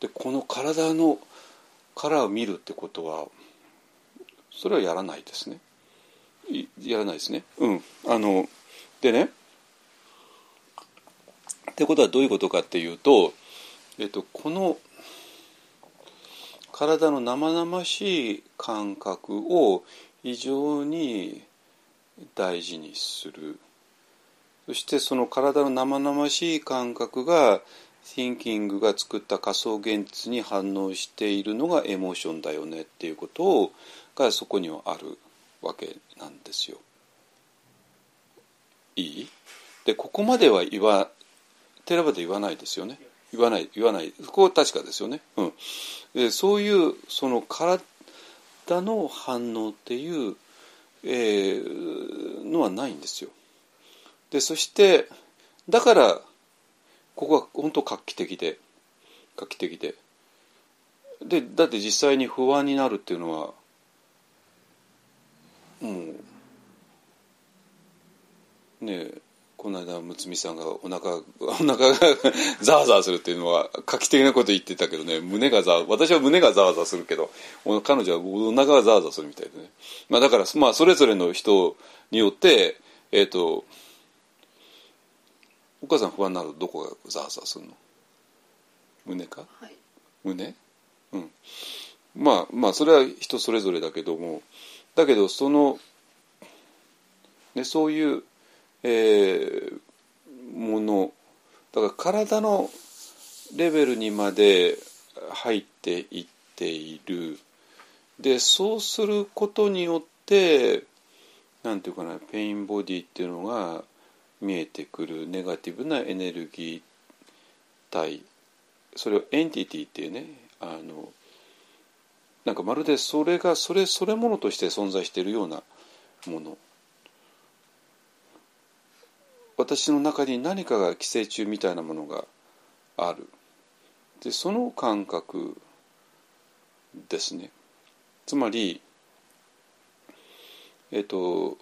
でこの体の殻を見るってことはそれはやらないですね。やらないですね。うん。あのでねってことはどういうことかっていうと、えっと、この体の生々しい感覚を非常に大事にするそしてその体の生々しい感覚が Thinking が作った仮想現実に反応しているのがエモーションだよねっていうことをがそこにはあるわけなんですよ。いい？でここまでは言わテラバで言わないですよね。言わない言わないここは確かですよね。うん、でそういうその体の反応っていう、えー、のはないんですよ。でそしてだからここは本当画期的で画期的ででだって実際に不安になるっていうのはもうねえこの間睦美さんがお腹 お腹がざわざわするっていうのは画期的なこと言ってたけどね。胸がざ私は胸がざわざわするけど彼女はお腹がざわざわするみたいでね、まあ、だからまあそれぞれの人によってえっ、ー、とお母さん不安になるとどこがざわざわするの？胸か、はい、胸？うん。まあまあそれは人それぞれだけども。だけどその、ね、そういう、えー、もの。だから体のレベルにまで入っていっている。でそうすることによってなんていうかな pain body っていうのが見えてくる。ネガティブなエネルギー体。それを entity っていうね。あのなんかまるでそれがそれそれものとして存在しているようなもの。私の中に何かが寄生虫みたいなものがある。でその感覚ですね。つまりえっ、と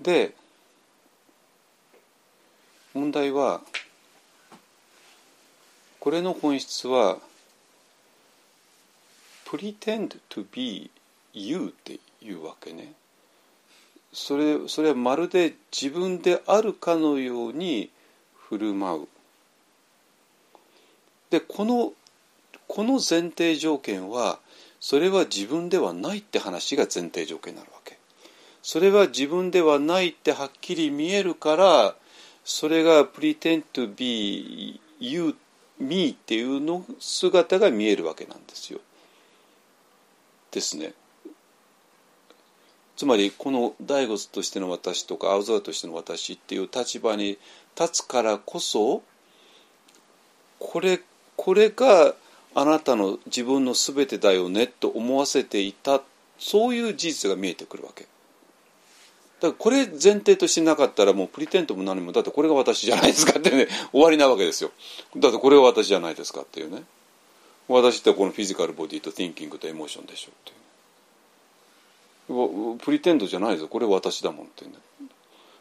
で問題はこれの本質は pretend to be you っていうわけね。それそれはまるで自分であるかのように振る舞うでこのこの前提条件はそれは自分ではないって話が前提条件になるわけそれは自分ではないってはっきり見えるからそれが pretend to be you me っていうの姿が見えるわけなんですよ。ですね。つまりこの大仏としての私とか青空としての私っていう立場に立つからこそこれこれがあなたの自分の全てだよねと思わせていたそういう事実が見えてくるわけ。だからこれ前提としてなかったらもうプリテントも何もだってこれが私じゃないですかってね 終わりなわけですよ。だってこれが私じゃないですかっていうね。私ってこのフィジカルボディとティンキングとエモーションでしょっていう。プリテンドじゃないですよこれ私だもんってね。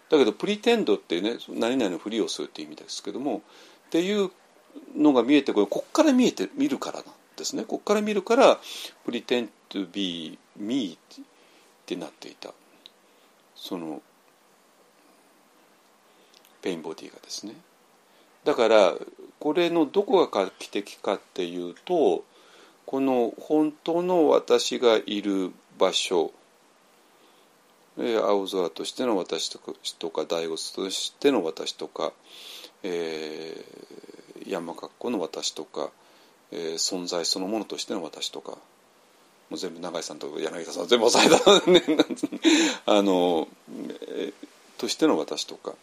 だけど pretend ってね何々のふりをするって意味ですけどもっていうのが見えてこれこっから見えて見るからなんですね。こっから見るから pretend to be me ってなっていた。その pain body がですね。だからこれのどこが画期的かっていうとこの本当の私がいる場所青空としての私とか大仏としての私とか、えー、山格好の私とか、えー、存在そのものとしての私とかもう全部永井さんと柳田さん全部抑えたね。あの、えー、としての私とか。っ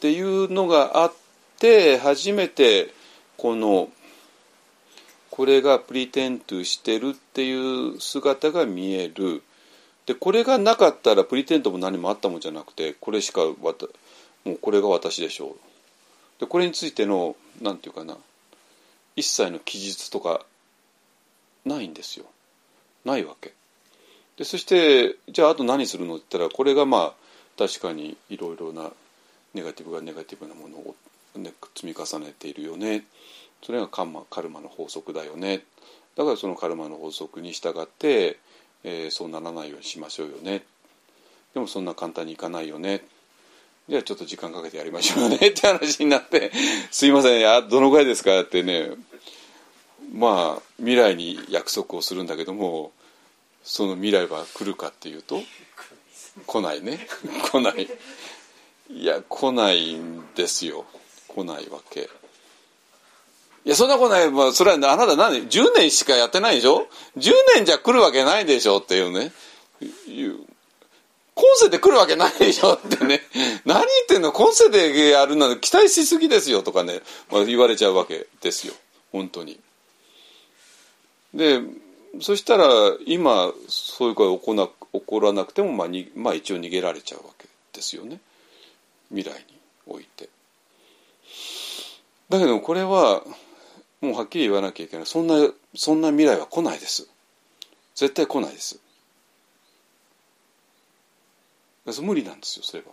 ていうのがあって初めてこのこれがプリテントしてるっていう姿が見える。でこれがなかったらプリテントも何もあったもんじゃなくてこれしかわたもうこれが私でしょう。でこれについての何て言うかな一切の記述とかないんですよ。ないわけ。でそしてじゃああと何するのって言ったらこれがまあ確かにいろいろなネガティブがネガティブなものを、ね、積み重ねているよね。それがカンマカルマの法則だよね。だからそのカルマの法則に従ってえー、そうならないようにしましょうよね。でもそんな簡単にいかないよね。じゃあちょっと時間かけてやりましょうよね。って話になって「すいません。やどのぐらいですか?」ってね。まあ未来に約束をするんだけどもその未来は来るかっていうと来ないね。来ない。いや来ないんですよ。来ないわけ。いや、そんなことない。まあ、それはあなた何、10年しかやってないでしょ ?10 年じゃ来るわけないでしょっていうね。いう今世で来るわけないでしょってね。何言ってんの？今世でやるの期待しすぎですよとかね、まあ、言われちゃうわけですよ。本当に。で、そしたら今そういうことが起こな起こらなくても、まあに、まあ一応逃げられちゃうわけですよね。未来において。だけどこれはもうはっきり言わなきゃいけない。そんなそんな未来は来ないです。絶対来ないです。無理なんですよそれは。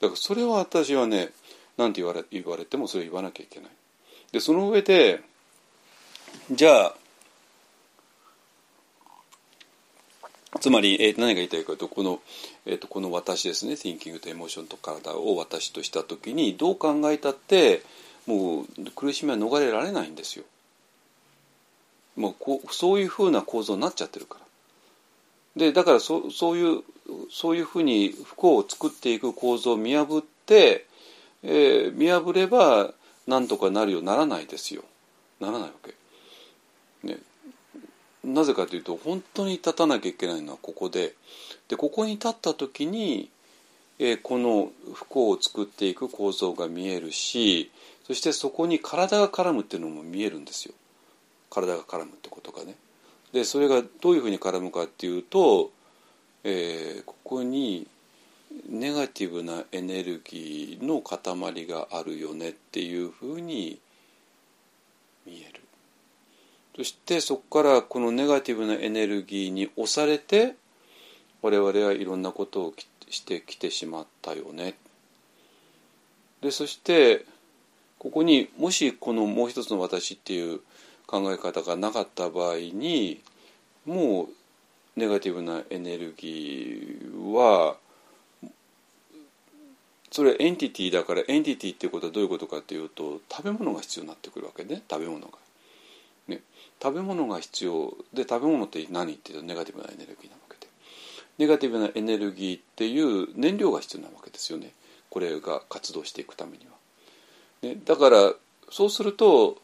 だからそれは私はね何て言われ言われてもそれ言わなきゃいけない。でその上でじゃあつまり、えー、何が言いたいかというとこの,、えーと、この私ですね。Thinking とエモーションと体を私とした時にどう考えたってもう苦しみは逃れられないんですよ。もうこうそういうふうな構造になっちゃってるから。でだからそそういうそういうふうに不幸を作っていく構造を見破って、えー、見破ればなんとかなるようならないですよ。ならないわけ。ね、なぜかというと本当に立たなきゃいけないのはここででここに立った時に、えー、この不幸を作っていく構造が見えるしそしてそこに体が絡むっていうのも見えるんですよ体が絡むってことがね。でそれがどういうふうに絡むかっていうと、えー、ここにネガティブなエネルギーの塊があるよねっていうふうに見える。そしてそこからこのネガティブなエネルギーに押されて我々はいろんなことをしてきてしまったよね。でそしてここにもしこのもう一つの私っていう考え方がなかった場合にもうネガティブなエネルギーはそれエンティティだからエンティティっていうことはどういうことかっていうと食べ物が必要になってくるわけね食べ物が。ね、食べ物が必要で食べ物って何っていうとネガティブなエネルギーなわけでネガティブなエネルギーっていう燃料が必要なわけですよねこれが活動していくためには。ね、だからそうすると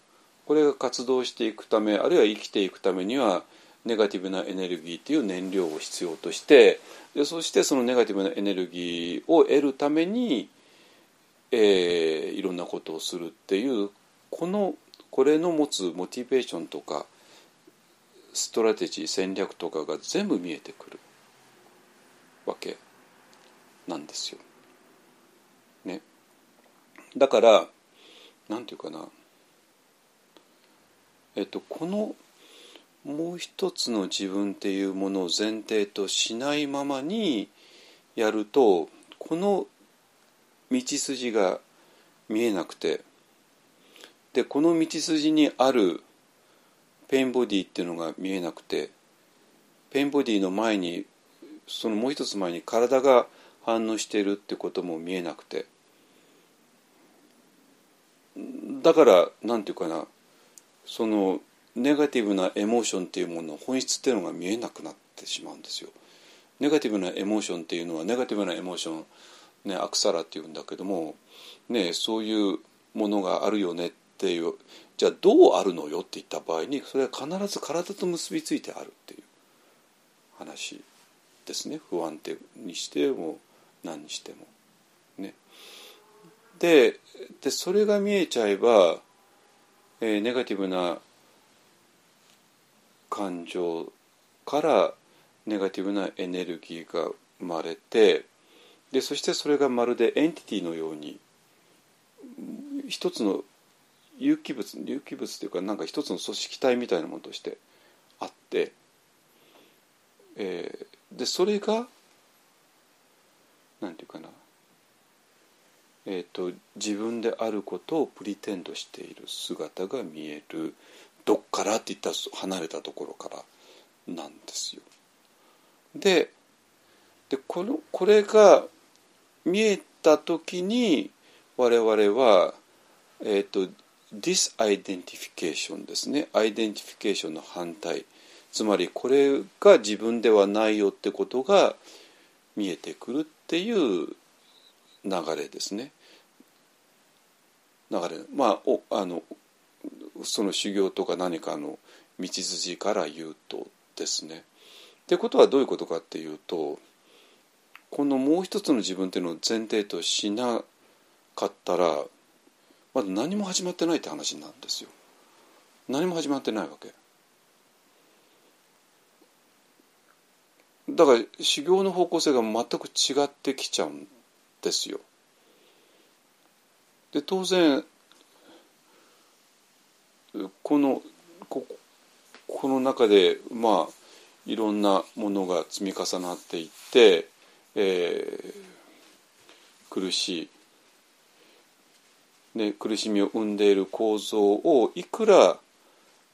これが活動していくためあるいは生きていくためにはネガティブなエネルギーという燃料を必要としてでそしてそのネガティブなエネルギーを得るために、えー、いろんなことをするっていうこのこれの持つモチベーションとかストラテジー戦略とかが全部見えてくるわけなんですよ。ね、だからなんていうかな。えっとこのもう一つの自分っていうものを前提としないままにやるとこの道筋が見えなくてでこの道筋にある pain body っていうのが見えなくて pain body の前にそのもう一つ前に体が反応しているってことも見えなくて。だからなんていうかなそのネガティブなエモーションっていうものの本質っていうのが見えなくなってしまうんですよ。ネガティブなエモーションっていうのはネガティブなエモーション、ね、アクサラっていうんだけども、ね、そういうものがあるよねっていうじゃあどうあるのよって言った場合にそれは必ず体と結びついてあるっていう話ですね不安定にしても何にしても。ね、でそれが見えちゃえば、えー、ネガティブな感情からネガティブなエネルギーが生まれてでそしてそれがまるでエンティティのように一つの有機物有機物というかなんか一つの組織体みたいなものとしてあって、えー、でそれがなんていうかなえーと、自分であることをプリテンドしている姿が見える。どっからっていった離れたところからなんですよ。ででこのこれが見えた時に我々は、えーと、disidentification ですね。 identification の反対。つまりこれが自分ではないよってことが見えてくるっていう流れですね。流れまあおあのその修行とか何かの道筋から言うとですね。ってことはどういうことかっていうとこのもう一つの自分っていうのを前提としなかったらまだ何も始まってないって話なんですよ。何も始まってないわけ。だから修行の方向性が全く違ってきちゃうんですよ。で当然このここの中でまあいろんなものが積み重なっていって、えー、苦しい、ね、苦しみを生んでいる構造をいくら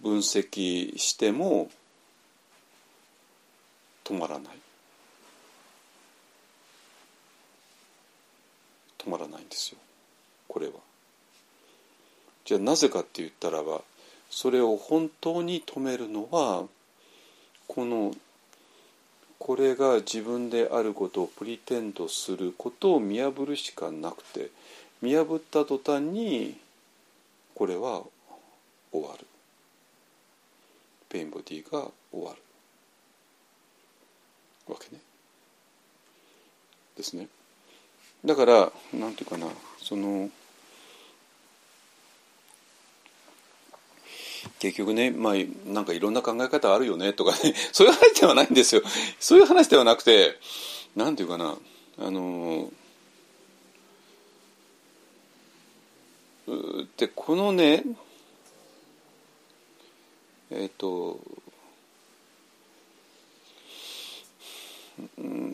分析しても止まらない止まらないんですよ。これは。じゃあなぜかって言ったらばそれを本当に止めるのはこのこれが自分であることをプリテンドすることを見破るしかなくて見破った途端にこれは終わる。ペインボディが終わる。わけね。ですね。だからなんていうかなその結局ね、まあ、なんかいろんな考え方あるよねとかね、そういう話ではないんですよ。そういう話ではなくて、なんていうかな、あの、で、このね、えっ、ー、と、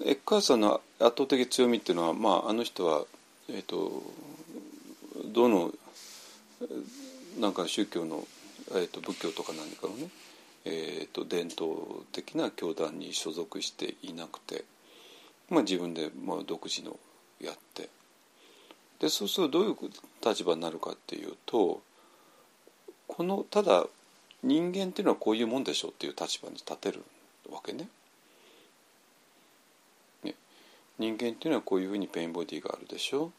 エッカーさんの圧倒的強みっていうのは、まあ、あの人は、え、ー、と、どのなんか宗教のえーと、仏教とか何かのね、えーと、伝統的な教団に所属していなくて、まあ、自分でまあ独自のやってでそうするとどういう立場になるかっていうとこのただ人間っていうのはこういうもんでしょっていう立場に立てるわけ。ね人間っていうのはこういうふうに pain body があるでしょ。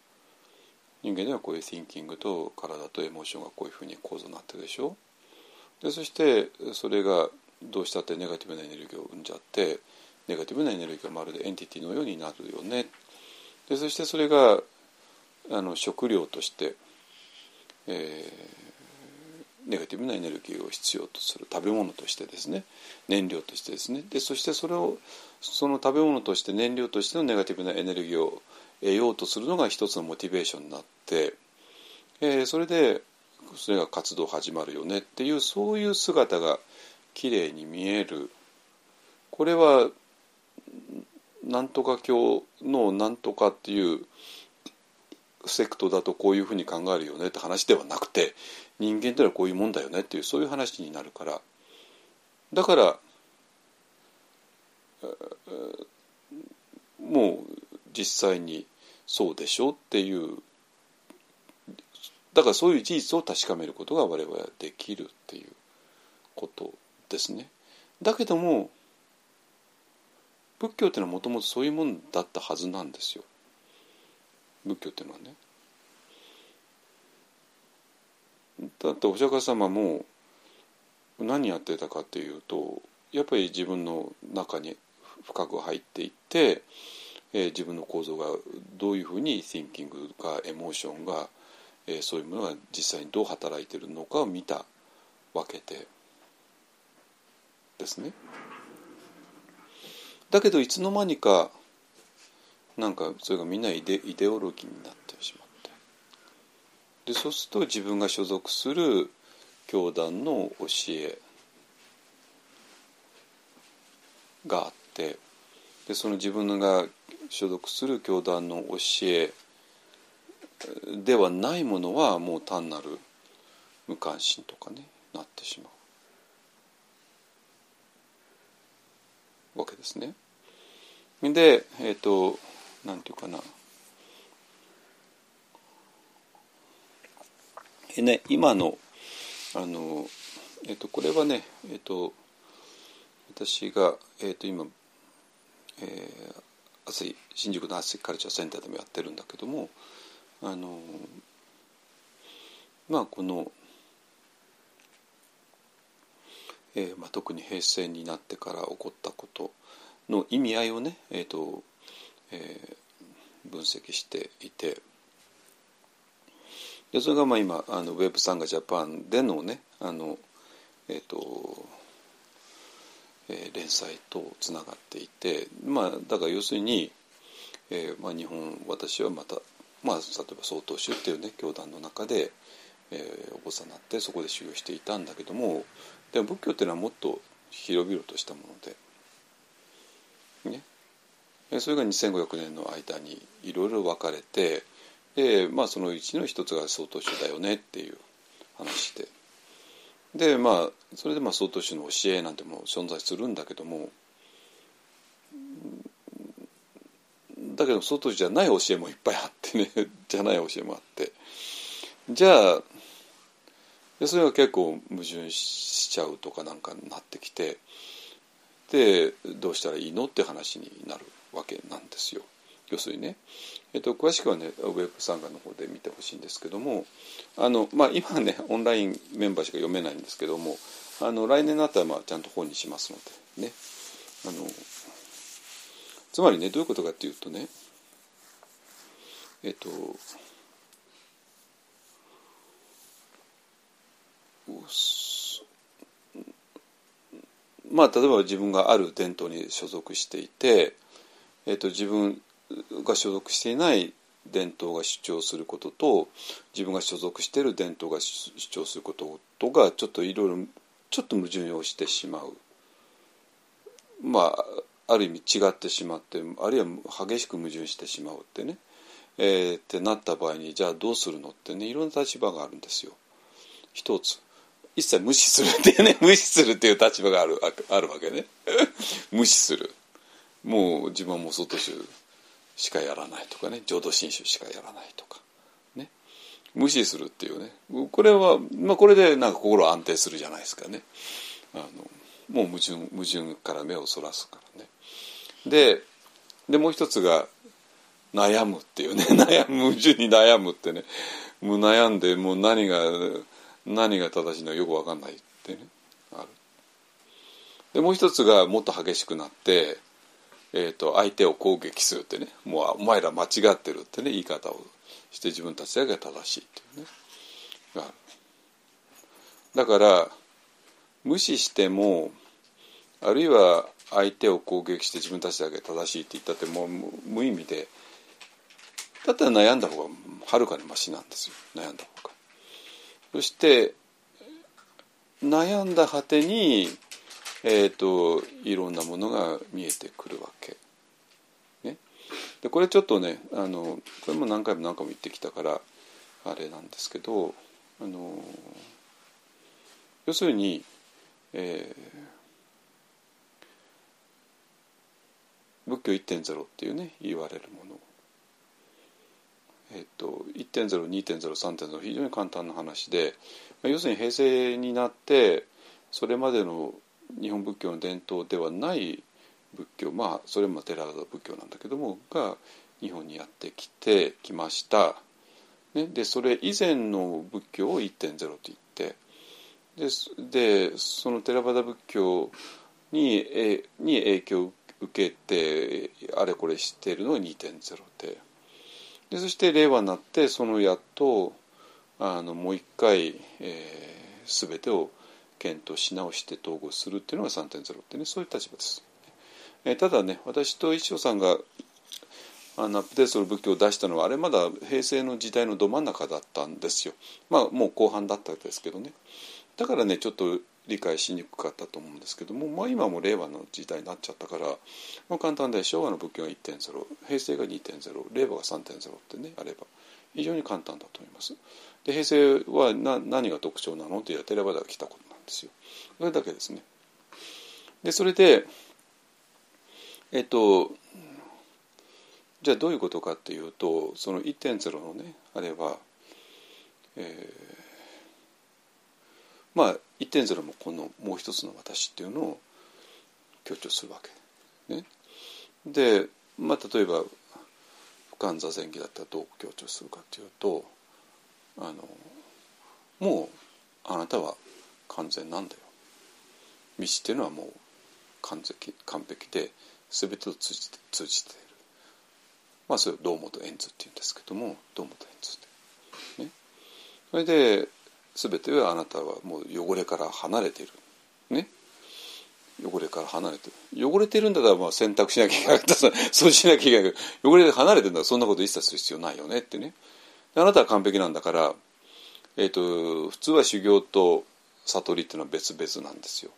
人間ではこういう thinking と体と emotion がこういうふうに構造になってるでしょ。でそしてそれがどうしたってネガティブなエネルギーを生んじゃってネガティブなエネルギーがまるで entity のようになるよね。でそしてそれがあの食料として、えー、ネガティブなエネルギーを必要とする食べ物としてですね燃料としてですね。でそしてそれをその食べ物として燃料としてのネガティブなエネルギーを得ようとするのが一つのモチベーションになって、えー、それでそれが活動始まるよねっていうそういう姿がきれいに見える。これはなんとか教のなんとかっていうセクトだとこういうふうに考えるよねって話ではなくて人間ってのはこういうもんだよねっていうそういう話になるからだからもう実際にそうでしょうっていうだからそういう事実を確かめることが我々はできるっていうことですね。だけども仏教っていうのはもともとそういうもんだったはずなんですよ。仏教っていうのはね。だってお釈迦様も何やってたかっていうとやっぱり自分の中に深く入っていって、えー、自分の構造がどういうふうに thinking がエモーションが、えー、そういうものが実際にどう働いてるのかを見たわけでですね。だけどいつの間にかなんかそれがみんなイデイデオロギーになってしまってでそうすると自分が所属する教団の教えがあってでその自分が所属する教団の教えではないものはもう単なる無関心とかねなってしまうわけですね。でえっ、ー、となんていうかなえね今のあのえっ、とこれはねえっ、と私が、えー、と今、えー、朝日新宿の朝日カルチャーセンターでもやってるんだけどもあのまあこの、えーまあ、特に平成になってから起こったことの意味合いをね、えーとえー、分析していてでそれがまあ今あのウェブサンガジャパンでのねあの、えーとえー、連載とつながっていてまあだから要するに、えーまあ、日本私はまた、まあ、例えば曹洞宗っていうね教団の中で、えー、お坊さんになってそこで修行していたんだけどもでも仏教っていうのはもっと広々としたもので。ね、それが2500年の間にいろいろ分かれてで、まあ、そのうちの一つが曹洞宗だよねっていう話ででまあそれでまあ曹洞宗の教えなんても存在するんだけどもだけど曹洞宗じゃない教えもいっぱいあってね じゃない教えもあってじゃあでそれが結構矛盾しちゃうとかなんかになってきてでどうしたらいいのって話になるわけなんですよ。要するにね、えっと、詳しくはねウェブサンガの方で見てほしいんですけどもあの、まあ、今ねオンラインメンバーしか読めないんですけどもあの来年になったらまあちゃんと本にしますのでね。あのつまりねどういうことかっていうとねえっとまあ例えば自分がある伝統に所属していて、えっと、自分が所属していない伝統が主張することと自分が所属している伝統が主張することとがちょっといろいろちょっと矛盾をしてしまう。まあある意味違ってしまってあるいは激しく矛盾してしまうってね、えー、ってなった場合にじゃあどうするのってねいろんな立場があるんですよ。一つ一切無視するっていうね 無視するっていう立場があるあるわけね。無視する。もう自分はもう外州しかやらないとかね浄土真宗しかやらないとかね。無視するっていうね。これは、まあ、これでなんか心安定するじゃないですかね。あのもう矛盾矛盾から目をそらすからね。ででもう一つが悩むっていうね。悩む矛盾に悩むってね。もう悩んでもう何が何が正しいのかよく分かんないってね。ある。でもう一つがもっと激しくなってえーと、相手を攻撃するってねもうお前ら間違ってるってね言い方をして自分たちだけが正しいっていうねがだから無視してもあるいは相手を攻撃して自分たちだけ正しいって言ったってもう無意味でだったら悩んだ方がはるかにマシなんですよ悩んだ方が。そして悩んだ果てにえーと、いろんなものが見えてくるわけ。ね、でこれちょっとねあのこれも何回も何回も言ってきたからあれなんですけどあの要するに、えー、仏教1.0っていうね言われるもの、えっと、1.02.03.0非常に簡単な話で要するに平成になってそれまでの日本仏教の伝統ではない仏教まあそれも寺田仏教なんだけどもが日本にやってきてきました。ね、でそれ以前の仏教を1.0と言ってででそのテラバダ仏教にえに影響を受けてあれこれしているのが2.0ででそして令和になってそのやっとあのもう一回、えー、全てを検討し直して統合するっていうのが3.0ってねそういう立場です。えー、ただね私と一生さんがあのアップデートする仏教を出したのはあれまだ平成の時代のど真ん中だったんですよ。まあもう後半だったんですけどね。だからねちょっと理解しにくかったと思うんですけども、まあ、今も令和の時代になっちゃったから、まあ、簡単で昭和の仏教が1.0平成が2.0令和が3.0ってねあれば非常に簡単だと思います。で平成はな何が特徴なのって言ったらテレバダが来たことですよ。それだけですね。でそれでえっとじゃあどういうことかっていうとその1.0のねあれは、えー、まあ1.0もこのもう一つの私っていうのを強調するわけ。ね、で、まあ、例えば不完座禅儀だったらどう強調するかっていうとあのもうあなたは完全なんだよ。道っていうのはもう完璧完璧で全てを通じて通じている。まあそれを堂本円図っていうんですけども堂本円図で。ね、それで全てはあなたはもう汚れから離れている。ね。汚れから離れてる。汚れてるんだったらまあ洗濯しなきゃいけない。そうしなきゃいけないけど、汚れで離れてるんだからそんなこと一切する必要ないよねってね。あなたは完璧なんだから、えっ、ー、と、普通は修行と悟りっていうのは別々なんですよ。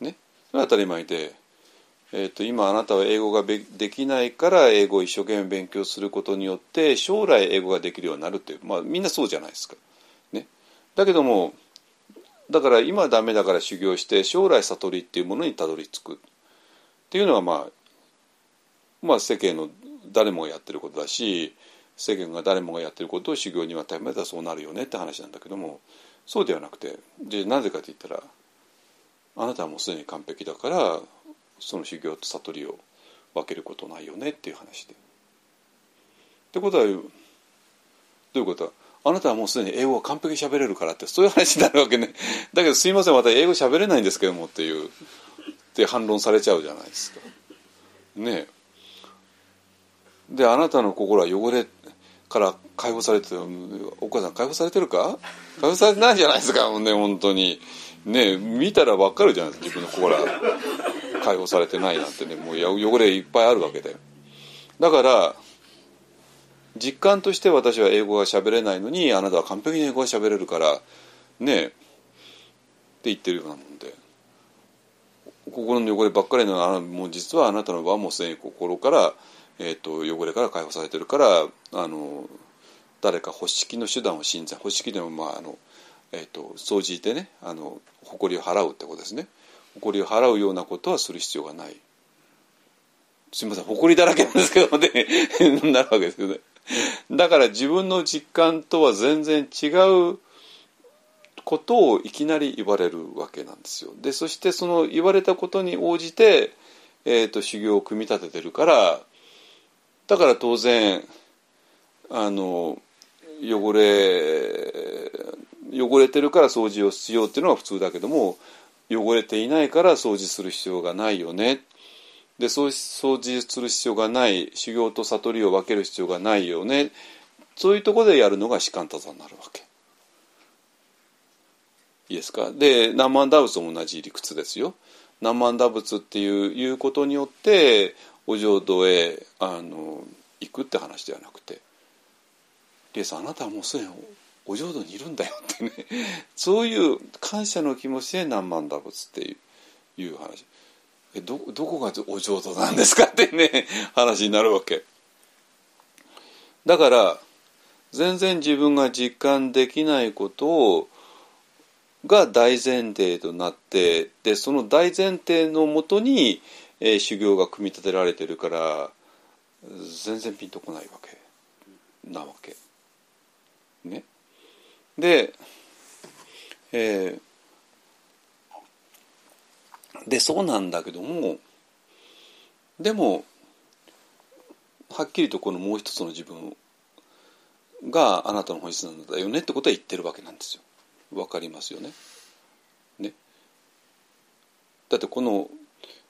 ね。それは当たり前で、えーと、今あなたは英語ができないから英語を一生懸命勉強することによって将来英語ができるようになるっていうまあみんなそうじゃないですか。ねだけどもだから今はダメだから修行して将来悟りっていうものにたどり着くっていうのはまあまあ世間の誰もがやってることだし世間が誰もがやってることを修行にはためたらそうなるよねって話なんだけどもそうではなくてじゃなぜかと言ったらあなたはもうすでに完璧だからその修行と悟りを分けることないよねっていう話で。ってことはどういうこと？はあなたはもうすでに英語を完璧に喋れるからってそういう話になるわけね。だけどすいませんまた英語喋れないんですけどもっていうって反論されちゃうじゃないですか。ねであなたの心は汚れから解放されてお母さん解放されてるか？解放されてないじゃないですかね本当に。ね見たら分かるじゃないですか自分の心は解放されてないなんてね。もう汚れいっぱいあるわけで。だから実感として私は英語が喋れないのにあなたは完璧に英語が喋れるからね。って言ってるようなもんで。心の汚ればっかりのあもう実はあなたの場はもうすでに心から、えーと、汚れから解放されてるからあの誰か保湿の手段を信じ保湿でもまああの、えーと、掃除でねあの誇りを払うってことですね。誇りを払うようなことはする必要がない。すみません誇りだらけなんですけどね。なるわけですけどね。だから自分の実感とは全然違うことをいきなり言われるわけなんですよ。でそしてその言われたことに応じて、えーと、修行を組み立ててるからだから当然あの汚れ汚れてるから掃除をしようっていうのは普通だけども汚れていないから掃除する必要がないよね。で掃除する必要がない修行と悟りを分ける必要がないよね。そういうところでやるのが士官多座になるわけ。いいですか？で南蛮打仏も同じ理屈ですよ。南蛮打仏っていういうことによってお浄土へあの行くって話ではなくて「リエさんあなたはもうすでにお浄土にいるんだよ」ってね。そういう感謝の気持ちで南蛮打仏っていう話。えどどこがお浄土なんですかってね 話になるわけ。だから全然自分が実感できないことをが大前提となってでその大前提のもとに、えー、修行が組み立てられてるから全然ピンとこないわけなわけ。ね。で、えー、でそうなんだけどもでもはっきりとこのもう一つの自分があなたの本質なんだよねってことは言ってるわけなんですよ。わかりますよね。ね。だってこの、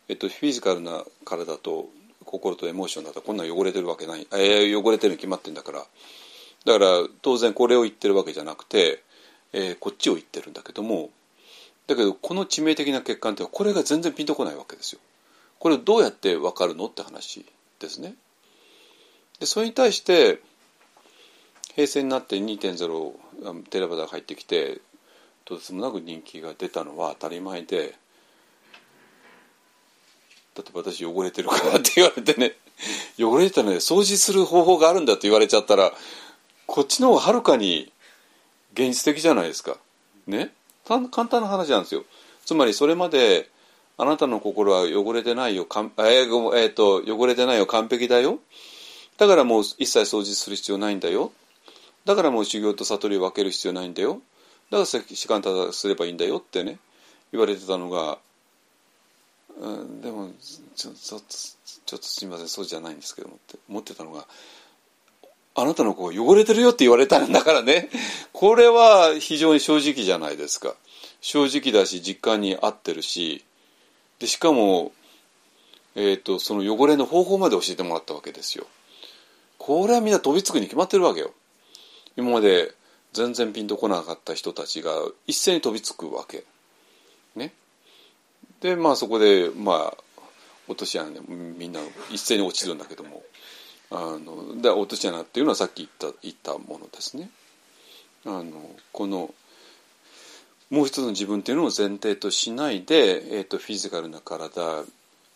えっと、フィジカルな体と心とエモーションだったらこんな汚れてるわけない、えー、汚れてるに決まってんだからだから当然これを言ってるわけじゃなくて、えー、こっちを言ってるんだけどもだけどこの致命的な欠陥ってこれが全然ピンとこないわけですよ。これをどうやって分かるのって話ですね。でそれに対して平成になって2.0テレバダが入ってきてとてつもなく人気が出たのは当たり前でだって私汚れてるからって言われてね。汚れてたので掃除する方法があるんだって言われちゃったらこっちの方がはるかに現実的じゃないですか。ね？簡単な話なんですよ。つまりそれまであなたの心は汚れてないよ、かんえーえーと汚れてないよ完璧だよ。だからもう一切掃除する必要ないんだよ。だからもう修行と悟りを分ける必要ないんだよ。だから時間ただすればいいんだよってね言われてたのが、うん、でもちょちょっとちょっとすみませんそうじゃないんですけどもって思ってたのがあなたの子汚れてるよって言われたんだからね。これは非常に正直じゃないですか。正直だし実感に合ってるしでしかも、えーと、その汚れの方法まで教えてもらったわけですよ。これはみんな飛びつくに決まってるわけよ。今まで全然ピンとこなかった人たちが一斉に飛びつくわけ。でまあそこでまあ落とし穴でみんな一斉に落ちるんだけども。あので落とし穴っていうのはさっき言った言ったものですね。あのこのもう一つの自分っていうのを前提としないで、えーと、フィジカルな体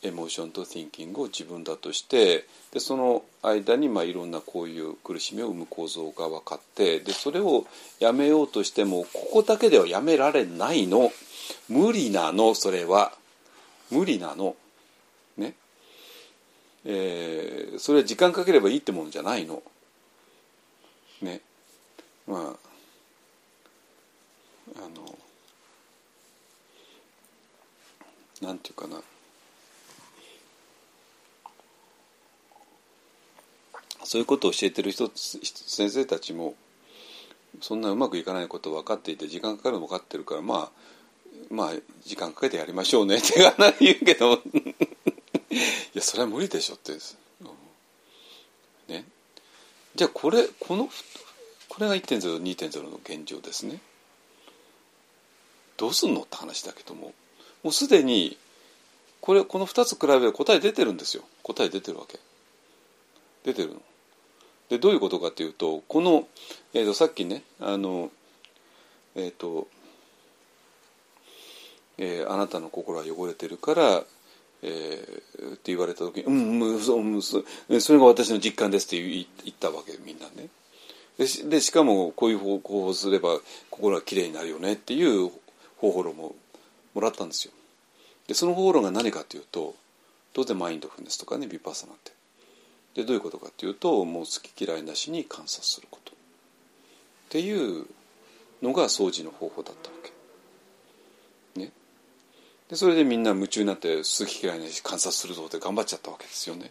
エモーションと thinking を自分だとしてでその間にまあいろんなこういう苦しみを生む構造が分かってでそれをやめようとしてもここだけではやめられないの。無理なのそれは。無理なの。ね。えー、それは時間かければいいってもんじゃないの。ね。まああのなんていうかな。そういうことを教えてる人先生たちもそんなうまくいかないこと分かっていて時間かかるの分かってるからまあまあ時間かけてやりましょうねって言うけどいやそれは無理でしょって、ね。じゃあこれこのこれが1.02.0の現状ですね。どうすんのって話だけどももうすでにこれこの2つ比べ答え出てるんですよ。答え出てるわけ。出てるの。でどういうことかっていうとこの、えーと、さっきねあのえっ、ー、と、えー、あなたの心は汚れてるからえー、って言われた時に「うんうんそうんそそれが私の実感です」って言ったわけみんなね。でしかもこういう方法をすれば心がきれいになるよねっていう方法論ももらったんですよ。でその方法論が何かというと当然マインドフルネスとかねビパーサナってでどういうことかっていうともう好き嫌いなしに観察することっていうのが掃除の方法だったわけ。ね。でそれでみんな夢中になって好き嫌いなし観察するぞって頑張っちゃったわけですよね。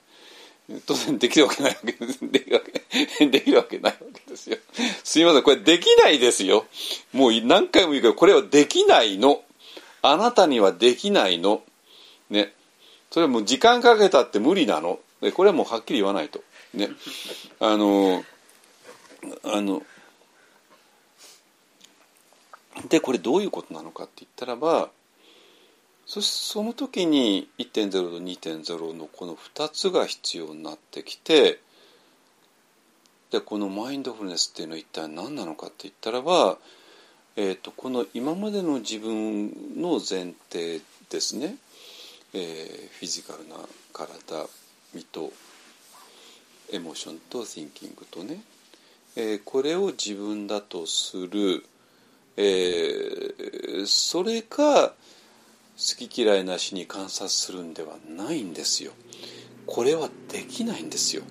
当然できるわけないわけです。できるわけ、できるわけないわけですよ。すいません、これできないですよ。もう何回も言うけど、これはできないの。あなたにはできないの。ね。それはもう時間かけたって無理なの。でこれはもうはっきり言わないと。ね。あの、あの、で、これどういうことなのかって言ったらば、そその時に1.0と2.0のこの2つが必要になってきてでこのマインドフルネスっていうのは一体何なのかって言ったらばえーと、この今までの自分の前提ですね、えー、フィジカルな体身とエモーションと thinking とね、えー、これを自分だとする、えー、それが好き嫌いなしに観察するんではないんですよ。これはできないんですよ。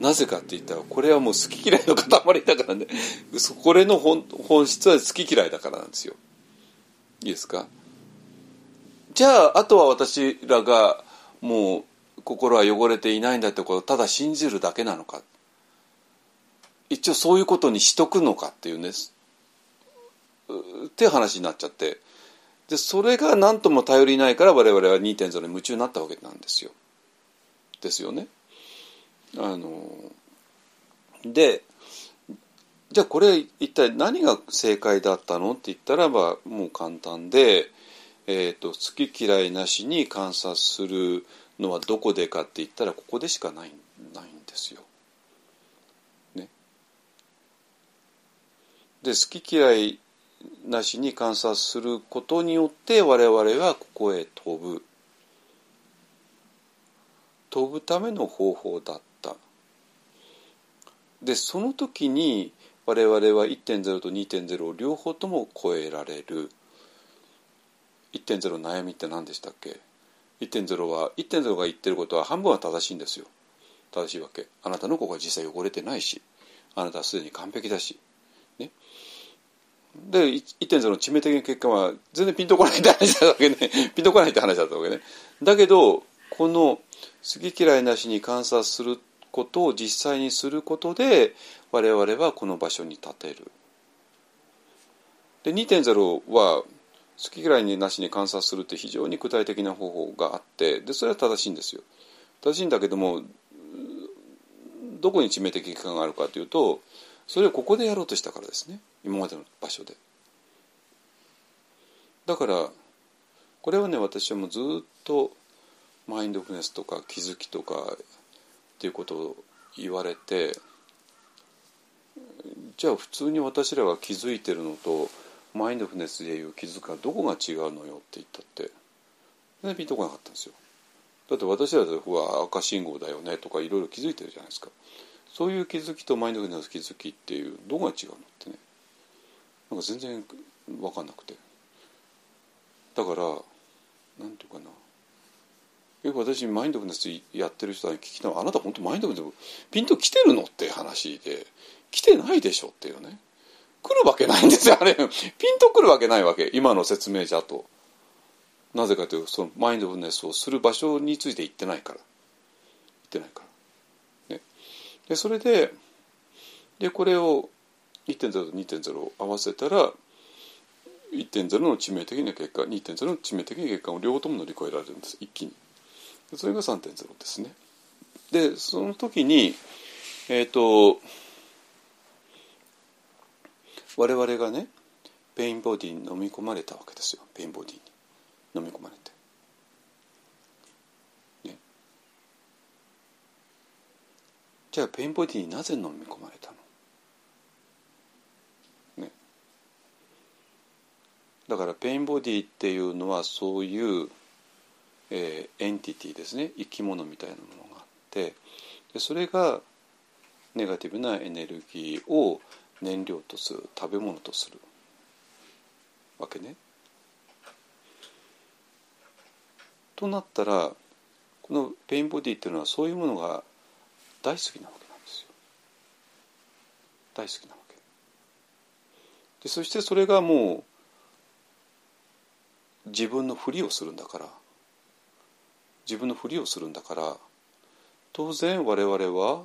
なぜかって言ったらこれはもう好き嫌いの塊だからね。これの本本質は好き嫌いだからなんですよ。いいですか？じゃああとは私らがもう心は汚れていないんだってことをただ信じるだけなのか一応そういうことにしとくのかっていうねって話になっちゃってでそれが何とも頼りないから我々は2.0に夢中になったわけなんですよ。ですよね。あのでじゃあこれ一体何が正解だったのって言ったらばもう簡単で、えーと、好き嫌いなしに観察するのはどこでかって言ったらここでしかないないんですよ。ね。で好き嫌いなしに観察することによって我々はここへ飛ぶ飛ぶための方法だったでその時に我々は1.0と2.0を両方とも超えられる1.0悩みって何でしたっけ？1.0は1.0が言ってることは半分は正しいんですよ。正しいわけ。あなたの子が実際汚れてないしあなたはすでに完璧だし。ね。で1.0の致命的な結果は全然ピンとこないって話だったわけね。ピンとこないって話だったわけね。だけどこの好き嫌いなしに観察することを実際にすることで我々はこの場所に立てる。で2.0は好き嫌いなしに観察するって非常に具体的な方法があってでそれは正しいんですよ。正しいんだけどもどこに致命的結果があるかというとそれをここでやろうとしたからですね。今までの場所で。だからこれはね私はもうずっとマインドフルネスとか気づきとかっていうことを言われてじゃあ普通に私らが気づいてるのとマインドフルネスでいう気づくはどこが違うのよって言ったって。全然ピンとこなかったんですよ。だって私らでは赤信号だよねとかいろいろ気づいてるじゃないですか。そういう気づきとマインドフルネス気づきっていうどこが違うのってね。なんか全然分かんなくて。だからなんていうかな。よく私マインドフルネスやってる人に聞きたのあなた本当マインドフルネスピンと来てるのって話で来てないでしょっていうね。来るわけないんですよあれ。ピンと来るわけないわけ。今の説明じゃと。なぜかというとそのマインドフルネスをする場所について言ってないから。言ってないから。ね。でそれででこれを1.0と2.0を合わせたら1.0の致命的な結果2.0の致命的な結果を両方とも乗り越えられるんです。一気に。それが3.0ですね。でその時にえっ、ー、と我々がね pain body に飲み込まれたわけですよ。 pain body に飲み込まれて。ね、じゃあ pain body になぜ飲み込まれたの、ね、だから pain body っていうのはそういう、えー、 entity ですね。生き物みたいなものがあって。でそれがネガティブなエネルギーを燃料とする食べ物とするわけね。となったらこのペインボディっていうのはそういうものが大好きなわけなんですよ。大好きなわけ。でそしてそれがもう自分のふりをするんだから自分のふりをするんだから当然我々は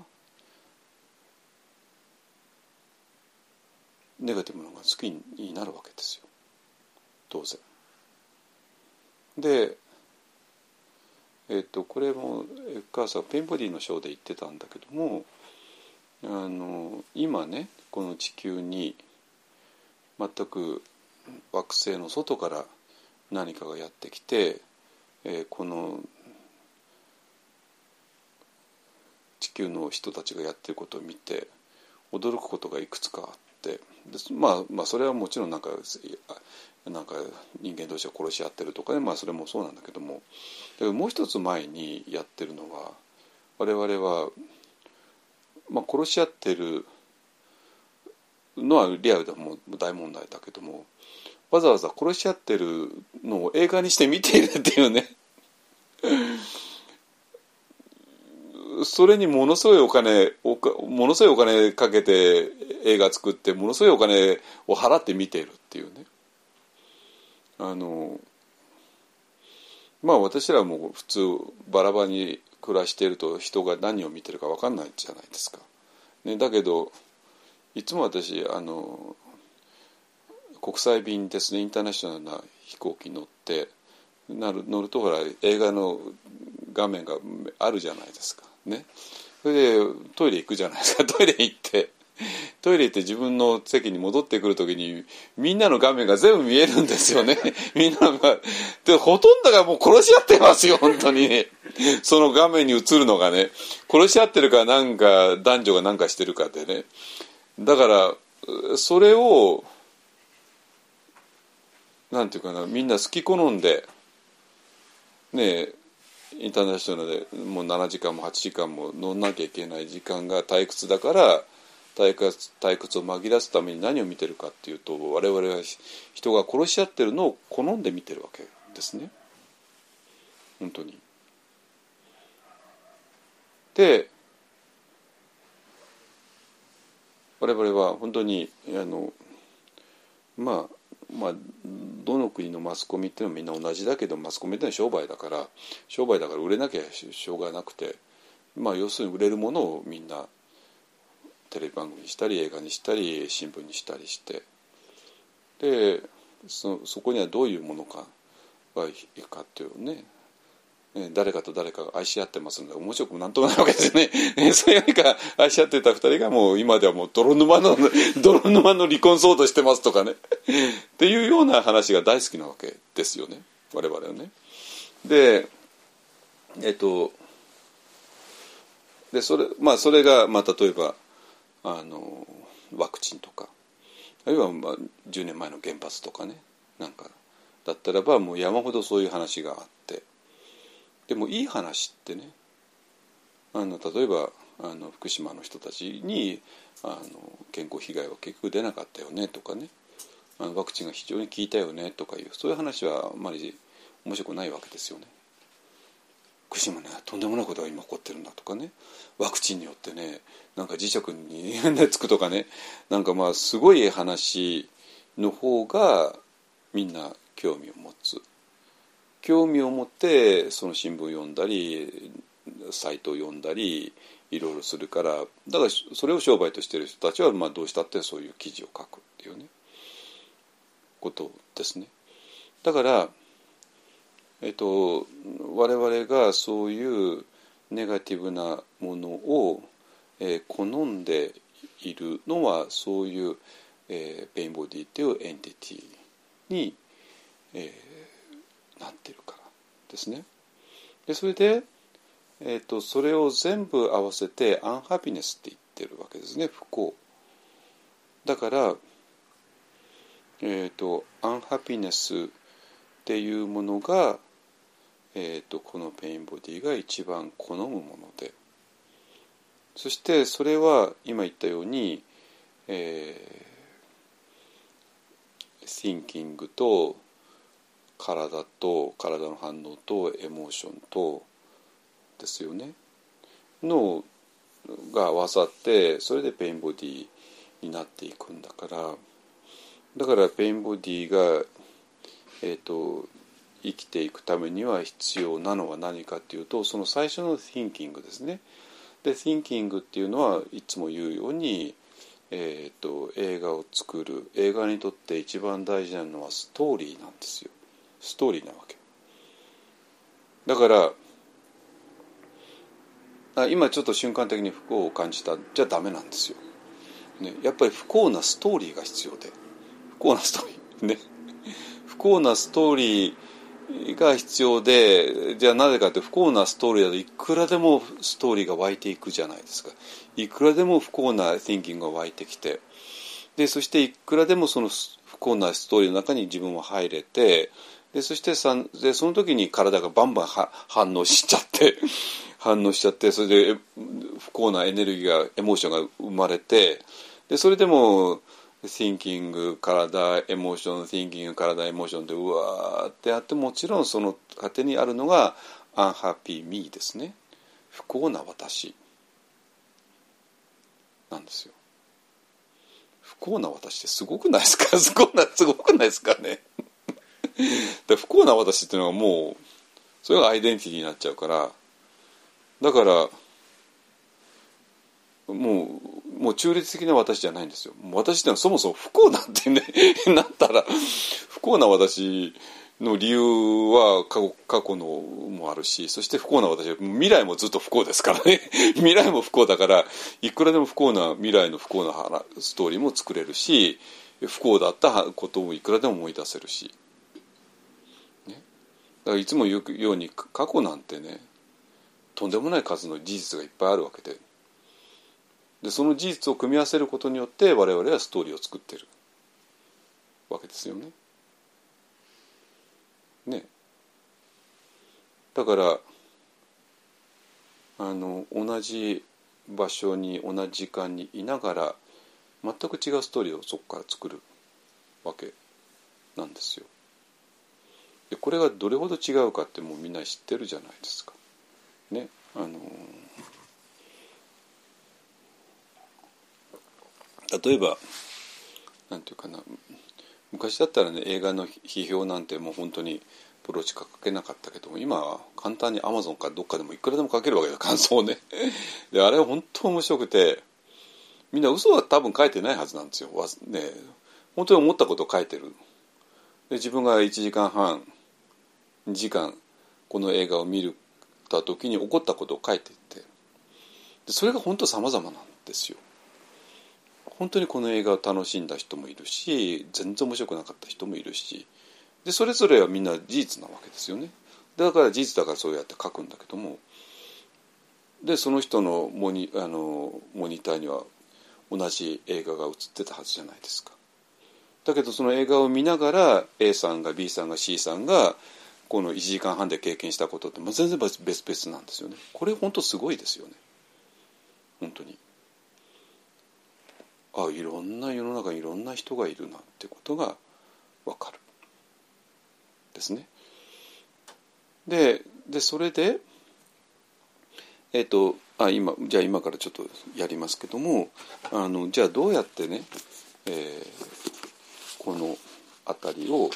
ネガティブなのが好きになるわけですよ当然。でえっと、これもエッカーサーペンボディの章で言ってたんだけどもあの今ねこの地球に全く惑星の外から何かがやってきて、えー、この地球の人たちがやってることを見て驚くことがいくつかあってまあまあそれはもちろんなんかなんか人間同士が殺し合ってるとかねまあそれもそうなんだけども。もう一つ前にやってるのは我々は、まあ、殺し合ってるのはリアルでも大問題だけどもわざわざ殺し合ってるのを映画にして見ているっていうね。それにものすごいお金おかものすごいお金かけて映画作ってものすごいお金を払って見てるっていうねあのまあ私らも普通バラバラに暮らしていると人が何を見てるか分かんないじゃないですか。ね、だけどいつも私あの国際便ですねインターナショナルな飛行機に乗ってなる乗るとほら映画の画面があるじゃないですかね。それでトイレ行くじゃないですか。トイレ行ってトイレ行って自分の席に戻ってくる時にみんなの画面が全部見えるんですよね。みんながでほとんどがもう殺し合ってますよ本当に。ねその画面に映るのがね。殺し合ってるかなんか男女が何かしてるかでね。だからそれをなんていうかなみんな好き好んでねインターナショナルでもう7時間も8時間も乗んなきゃいけない時間が退屈だから退屈退屈を紛らすために何を見てるかっていうと我々は人が殺し合ってるのを好んで見てるわけですね本当に。で我々は本当にあのまあまあどの国のマスコミっていうのはみんな同じだけどマスコミっていうのは商売だから商売だから売れなきゃしょうがなくてまあ要するに売れるものをみんなテレビ番組にしたり映画にしたり新聞にしたりしてでそそこにはどういうものかがいいかっていうね。誰かと誰かが愛し合ってますので面白くなんともないわけですよね。そういうか愛し合ってた二人がもう今ではもう泥沼の 泥沼の離婚騒動してますとかね っていうような話が大好きなわけですよね我々はね。でえっとでそれまあそれがまあ例えばあのワクチンとかあるいはまあ10年前の原発とかねなんかだったらばもう山ほどそういう話があってでもいい話ってねあの例えばあの福島の人たちにあの健康被害は結局出なかったよねとかねあのワクチンが非常に効いたよねとかいうそういう話はあんまり面白くないわけですよね。福島ねとんでもないことが今起こってるんだとかね。ワクチンによってねなんか磁石につくとかね。なんかまあすごい話の方がみんな興味を持つ。興味を持ってその新聞読んだりサイトを読んだりいろいろするからだからそれを商売としてる人たちはまあどうしたってそういう記事を書くっていうねことですね。だからえっと我々がそういうネガティブなものを、えー、好んでいるのはそういう、えー、 pain body っていう entity に、えー、なってるからですね。でそれで、えーと、それを全部合わせて unhappiness って言ってるわけですね不幸。だからえ、ー、と unhappiness っていうものがえーと、この pain body が一番好むものでそしてそれは今言ったように、えー、thinking と体と体の反応と emotion とですよねのが合わさってそれで pain bodyになっていくんだからだからペインボディがえっ、ー、と生きていくためには必要なのは何かっていうとその最初の thinking ですね。で thinking っていうのはいつも言うように、えーと、映画を作る映画にとって一番大事なのはストーリーなんですよ。ストーリーなわけ。だからあ今ちょっと瞬間的に不幸を感じたじゃダメなんですよ。ね、やっぱり不幸なストーリーが必要で。不幸なストーリー。ね。不幸なストーリーが必要でじゃあなぜかって不幸なストーリーだといくらでもストーリーが湧いていくじゃないですか。いくらでも不幸な thinking が湧いてきて。でそしていくらでもその不幸なストーリーの中に自分も入れてでそしてさでその時に体がバンバン反応しちゃって 反応しちゃってそれで不幸なエネルギーがエモーションが生まれてでそれでも thinking 体エモーション thinking 体エモーションでうわーってあってもちろんその果てにあるのが unhappy me ですね。不幸な私。なんですよ。不幸な私ってすごくないですか？すごくなすごくないですかね？で不幸な私っていうのはもうそれがアイデンティティになっちゃうからだからもうもう中立的な私じゃないんですよ。私ってのはそもそも不幸なんてね なったら不幸な私の理由は過去過去のもあるしそして不幸な私は未来もずっと不幸ですからね。未来も不幸だからいくらでも不幸な未来の不幸なストーリーも作れるし不幸だったこともいくらでも思い出せるし、だからいつも言うように過去なんてねとんでもない数の事実がいっぱいあるわけででその事実を組み合わせることによって我々はストーリーを作ってるわけですよね。ねだからあの同じ場所に同じ時間にいながら全く違うストーリーをそこから作るわけなんですよ。でこれがどれほど違うかってもうみんな知ってるじゃないですか。ねあの例えばなんていうかな昔だったらね映画の批評なんてもう本当にプロしか書けなかったけども今は簡単にアマゾンかどっかでもいくらでも書けるわけだ感想ね。であれは本当面白くてみんな嘘は多分書いてないはずなんですよ。ね本当に思ったことを書いてる。で自分が1時間半時間この映画を見るた時に起こったことを書いていって。でそれが本当様々なんですよ。本当にこの映画を楽しんだ人もいるし全然面白くなかった人もいるし。でそれぞれはみんな事実なわけですよね。だから事実だからそうやって書くんだけども。でその人のモニあのモニターには同じ映画が映ってたはずじゃないですか。だけどその映画を見ながら A さんが B さんが C さんがこの1時間半で経験したことって、まあ、全然別々なんですよね。これ本当すごいですよね。本当に。あいろんな世の中にいろんな人がいるなってことが分かる。ですね。ででそれでえっ、とあ今じゃあ今からちょっとやりますけどもあのじゃあどうやってね、えー、この辺りを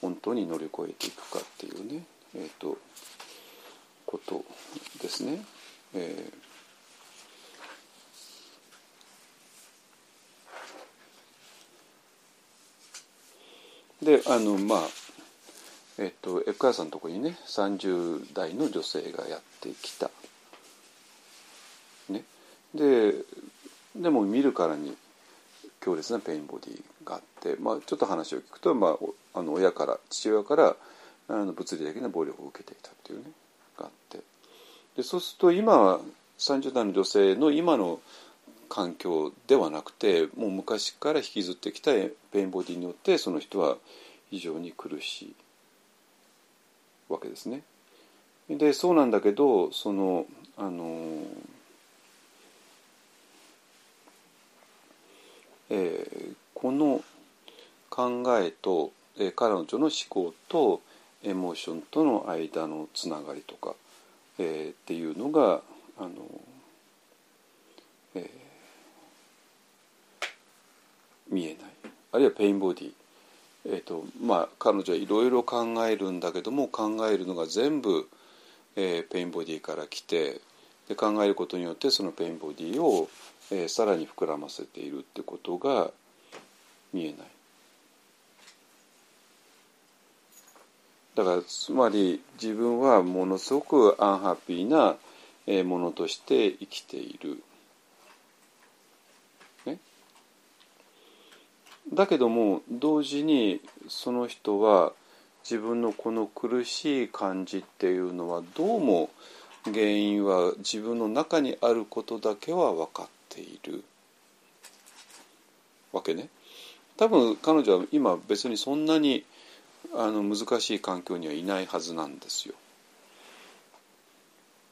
本当に乗り越えていくかっていうねえ、ー、とことですね。えーであのまあえっとエクアさんのところにね30代の女性がやってきた。ね、ででも見るからに強烈な pain body があって、まあ、ちょっと話を聞くと、まあ、あの親から父親からあの物理的な暴力を受けていたっていうねがあってでそうすると今は30代の女性の今の環境ではなくてもう昔から引きずってきた pain body によってその人は非常に苦しいわけですね。でそうなんだけどそのあのえー、この考えと、えー、彼女の思考とエモーションとの間のつながりとか、えー、っていうのがあの、えー、見えない。あるいは pain body、えーとまあ、彼女はいろいろ考えるんだけども考えるのが全部、えー、 pain body から来てで考えることによってその pain body を、えー、さらに膨らませているってことが見えない。だからつまり自分はものすごくアンハッピーなものとして生きている。ねだけども同時にその人は自分のこの苦しい感じっていうのはどうも原因は自分の中にあることだけは分かっているわけね。多分彼女は今別にそんなにあの難しい環境にはいないはずなんですよ。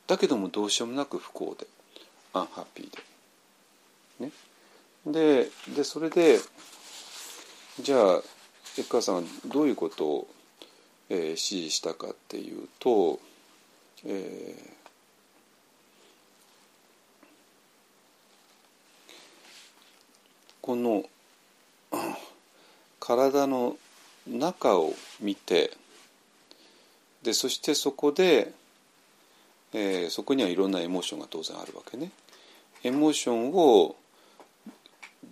だけどもどうしようもなく不幸でアンハッピーで。ね、ででそれでじゃあエッカーさんはどういうことを、えー、指示したかっていうと、えー、この「体の中を見てでそしてそこで、えー、そこにはいろんなエモーションが当然あるわけね。エモーションを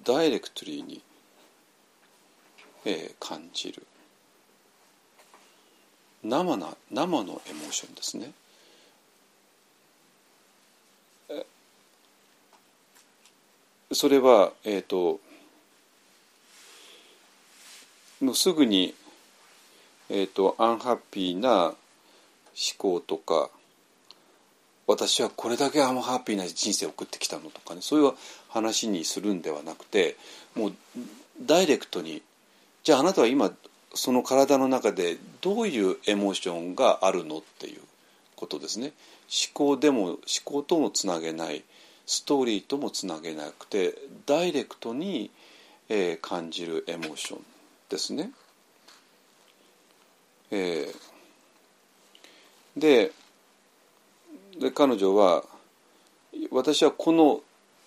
ダイレクトリーに、えー、感じる生な生のエモーションですね。それは、えーと、もうすぐに、えーと、アンハッピーな思考とか私はこれだけアンハッピーな人生を送ってきたのとかねそういう話にするんではなくてもうダイレクトにじゃああなたは今その体の中でどういうエモーションがあるのっていうことですね。思考でも思考ともつなげないストーリーともつなげなくてダイレクトに、えー、感じるエモーションですね。えー、でで彼女は私はこの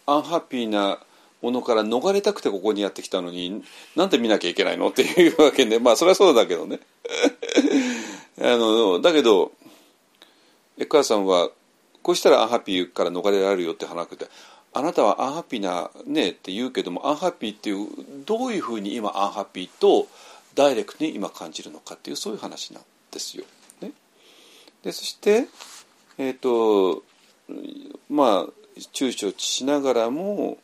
アンハッピーなものから逃れたくてここにやってきたのになんで見なきゃいけないのっていうわけでまあそれはそうだけどね あのだけどエクアさんはこうしたらアンハッピーから逃れられるよって話であなたはアンハッピーなねって言うけどもアンハッピーっていうどういうふうに今アンハッピーとダイレクトに今感じるのかっていうそういう話なんですよ。ね、でそしてえっ、ー、とまあ躊躇しながらも、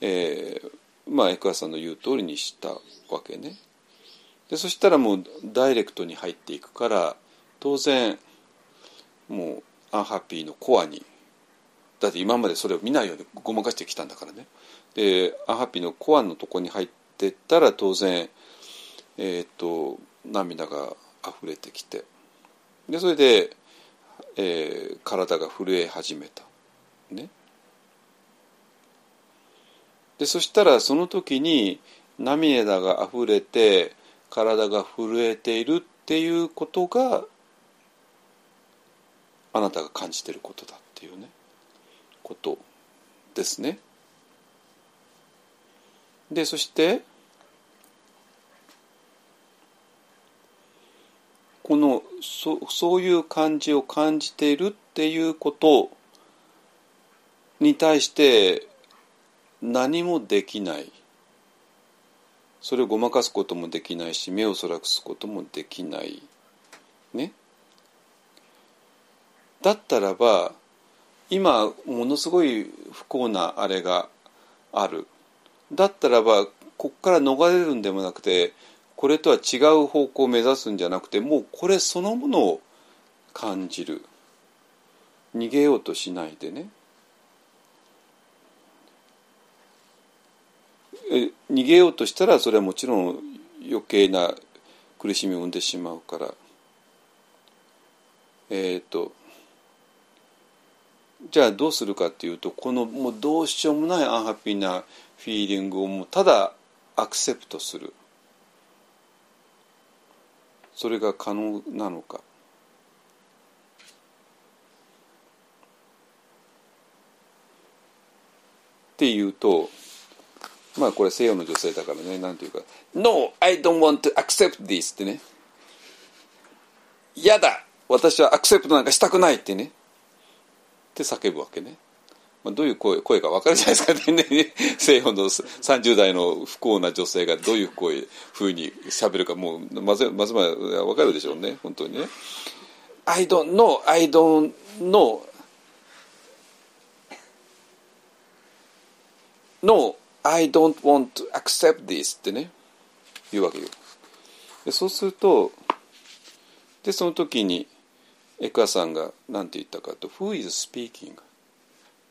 えー、まあエクアさんの言う通りにしたわけね。でそしたらもうダイレクトに入っていくから当然もうアンハッピーのコアにだって今までそれを見ないようにごまかしてきたんだからね。でアハピのコアのとこに入ってったら当然えっ、と涙が溢れてきて。でそれで、えー、体が震え始めた。ね。でそしたらその時に涙が溢れて体が震えているっていうことがあなたが感じてることだっていうね。ことですね。でそしてこのそそういう感じを感じているっていうことに対して何もできない。それをごまかすこともできないし目をそらすこともできない。ね。だったらば今ものすごい不幸なあれがある。だったらばここから逃れるんでもなくてこれとは違う方向を目指すんじゃなくてもうこれそのものを感じる。逃げようとしないでね。逃げようとしたらそれはもちろん余計な苦しみを生んでしまうから。えっ、ー、とじゃあどうするかっていうとこのもうどうしようもないアンハッピーなフィーリングをもうただアクセプトする。それが可能なのか。っていうとまあこれ西洋の女性だからねなんていうか「No, I don't want to accept this」ってね「嫌だ私はアクセプトなんかしたくない」ってね。って叫ぶわけね。まあ、どういう声声か分かるじゃないですかね 西洋の30代の不幸な女性がどういう声ふうにしゃべるかもうまずまずま分かるでしょうね本当にね。I don't know, I don't know. No, I don't want to accept this ってね言うわけよ。でそうするとでその時にエクアさんが何て言ったかと「Who is speaking?」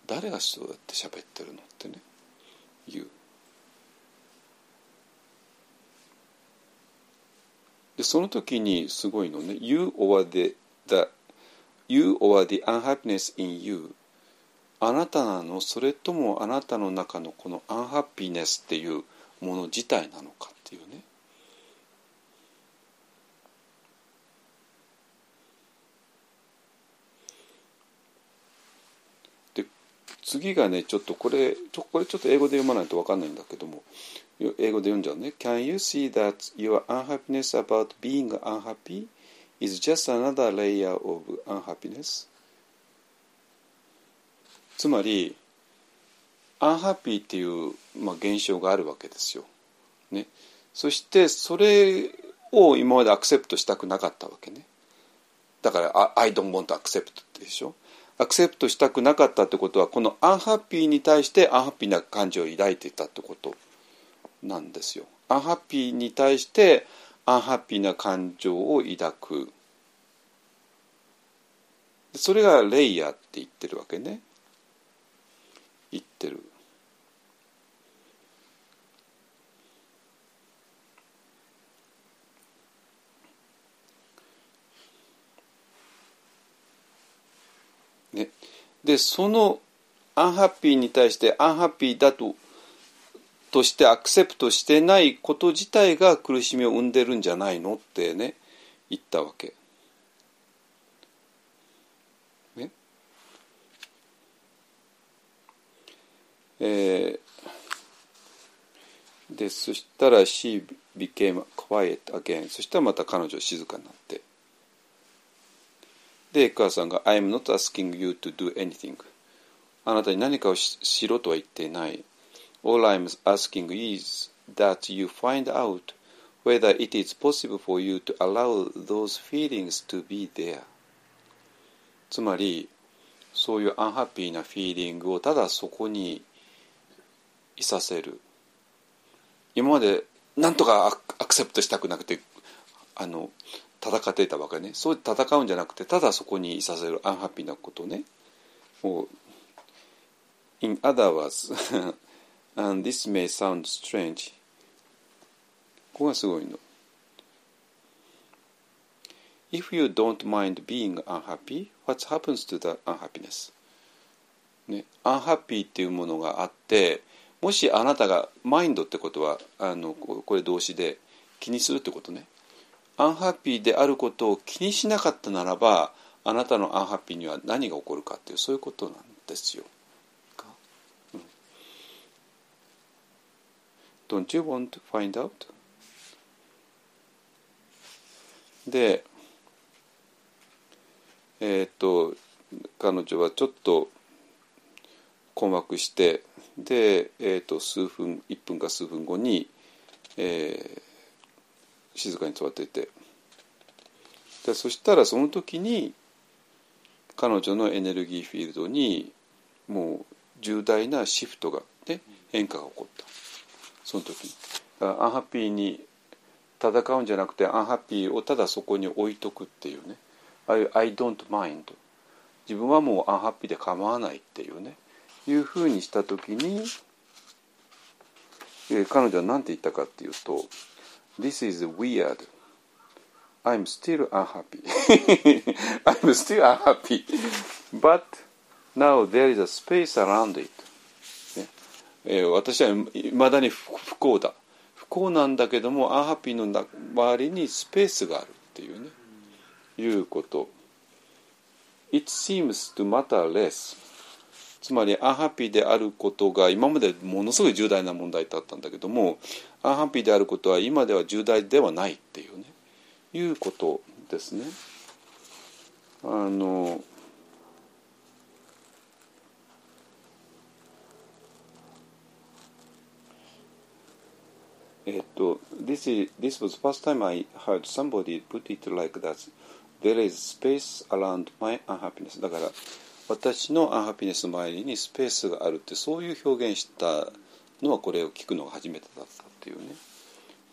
誰がそうやって喋ってるのってね言う。でその時にすごいのね「You or the, the You or the unhappiness in you」あなたなのそれともあなたの中のこのアンハッピーネスっていうもの自体なのかっていうね次がねちょっとこれちょこれちょっと英語で読まないと分かんないんだけども英語で読んじゃうね。Can you see that your unhappiness about being unhappy is just another layer of unhappiness? つまり、アンハッピーっていう、まあ、現象があるわけですよ。ね。そしてそれを今までアクセプトしたくなかったわけね。だから「I don't want to accept」ってでしょ。アクセプトしたくなかったってことはこのアンハッピーに対してアンハッピーな感情を抱いていたってことなんですよ。アンハッピーに対してアンハッピーな感情を抱く。それがレイヤーって言ってるわけね。言ってる。ね、でそのアンハッピーに対してアンハッピーだととしてアクセプトしてないこと自体が苦しみを生んでるんじゃないのってね言ったわけ。ね？えー、でそしたら She became quiet again そしたらまた彼女静かになってでエクアさんが「I am not asking you to do anything」あなたに何かをしろとは言っていない All I'm asking is that you find out whether it is possible for you to allow those feelings to be there つまりそういうアンハッピーなフィーリングをただそこにいさせる今まで何とかアクセプトしたくなくてあの戦っていたわけね。そう戦うんじゃなくてただそこにいさせるアンハッピーなことね。もう In other words and this may sound strange. ここがすごいの。If you don't mind being unhappy what happens to the unhappiness? ね、アンハッピーっていうものがあってもしあなたがマインドってことはあのこれ動詞で気にするってことね。アンハッピーであることを気にしなかったならばあなたのアンハッピーには何が起こるかっていうそういうことなんですよ。Don't you want to find out? でえっ、と彼女はちょっと困惑してで、えーと、数分1分か数分後に、えー、静かに座っていて。でそしたらその時に彼女のエネルギーフィールドにもう重大なシフトが、ね、変化が起こった。その時アンハッピーに戦うんじゃなくてアンハッピーをただそこに置いとくっていうね。ああいう「I don't mind」自分はもうアンハッピーで構わないっていうね。いうふうにした時に、えー、彼女は何て言ったかっていうと「This is weird」I'm still unhappy. I'm still unhappy. But now there is a space around it. え、私はいまだに不幸だ。不幸なんだけども、アンハッピーの周りにスペースがあるっていうね、いうこと。It seems to matter less. つまりアンハッピーであることが今までものすごい重大な問題だったんだけどもアンハッピーであることは今では重大ではないっていうねいうことですね。あのえっと、this, is, this was first time I heard somebody put it like that. There is space around my unhappiness. だから私のアンハピネスの周りにスペースがあるってそういう表現したのはこれを聞くのが初めてだったっていうね。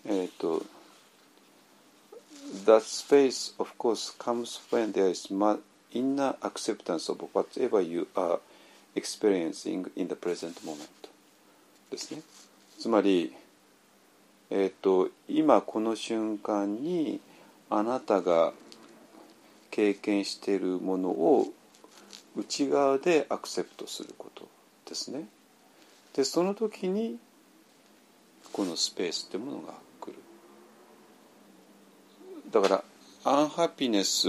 えっ、ー、と That space of course comes when there is inner acceptance of whatever you are experiencing in the present moment ですね。つまり、えっ、ー、と今この瞬間にあなたが経験しているものを内側でアクセプトすることですね。でその時にこのスペースってものが来る。だからアンハピネス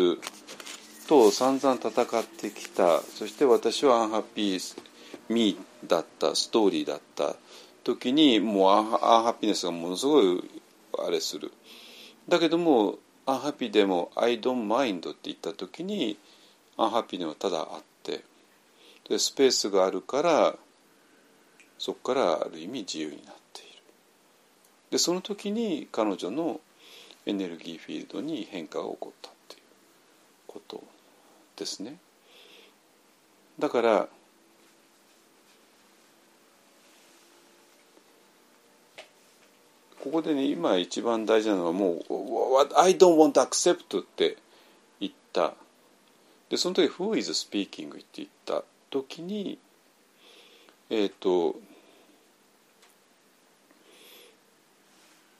と散々戦ってきたそして私はアンハッピーミーだったストーリーだった時にもうアンアンハピネスがものすごいあれするだけどもアンハッピーでも「I don't mind」って言った時にアンハッピーネはただあってでスペースがあるからそこからある意味自由になっている。でその時に彼女のエネルギーフィールドに変化が起こったっていうことですね。だからここでね今一番大事なのはもう「I don't want to accept」って言った。でその時「Who is speaking」って言った。時にえっ、ー、と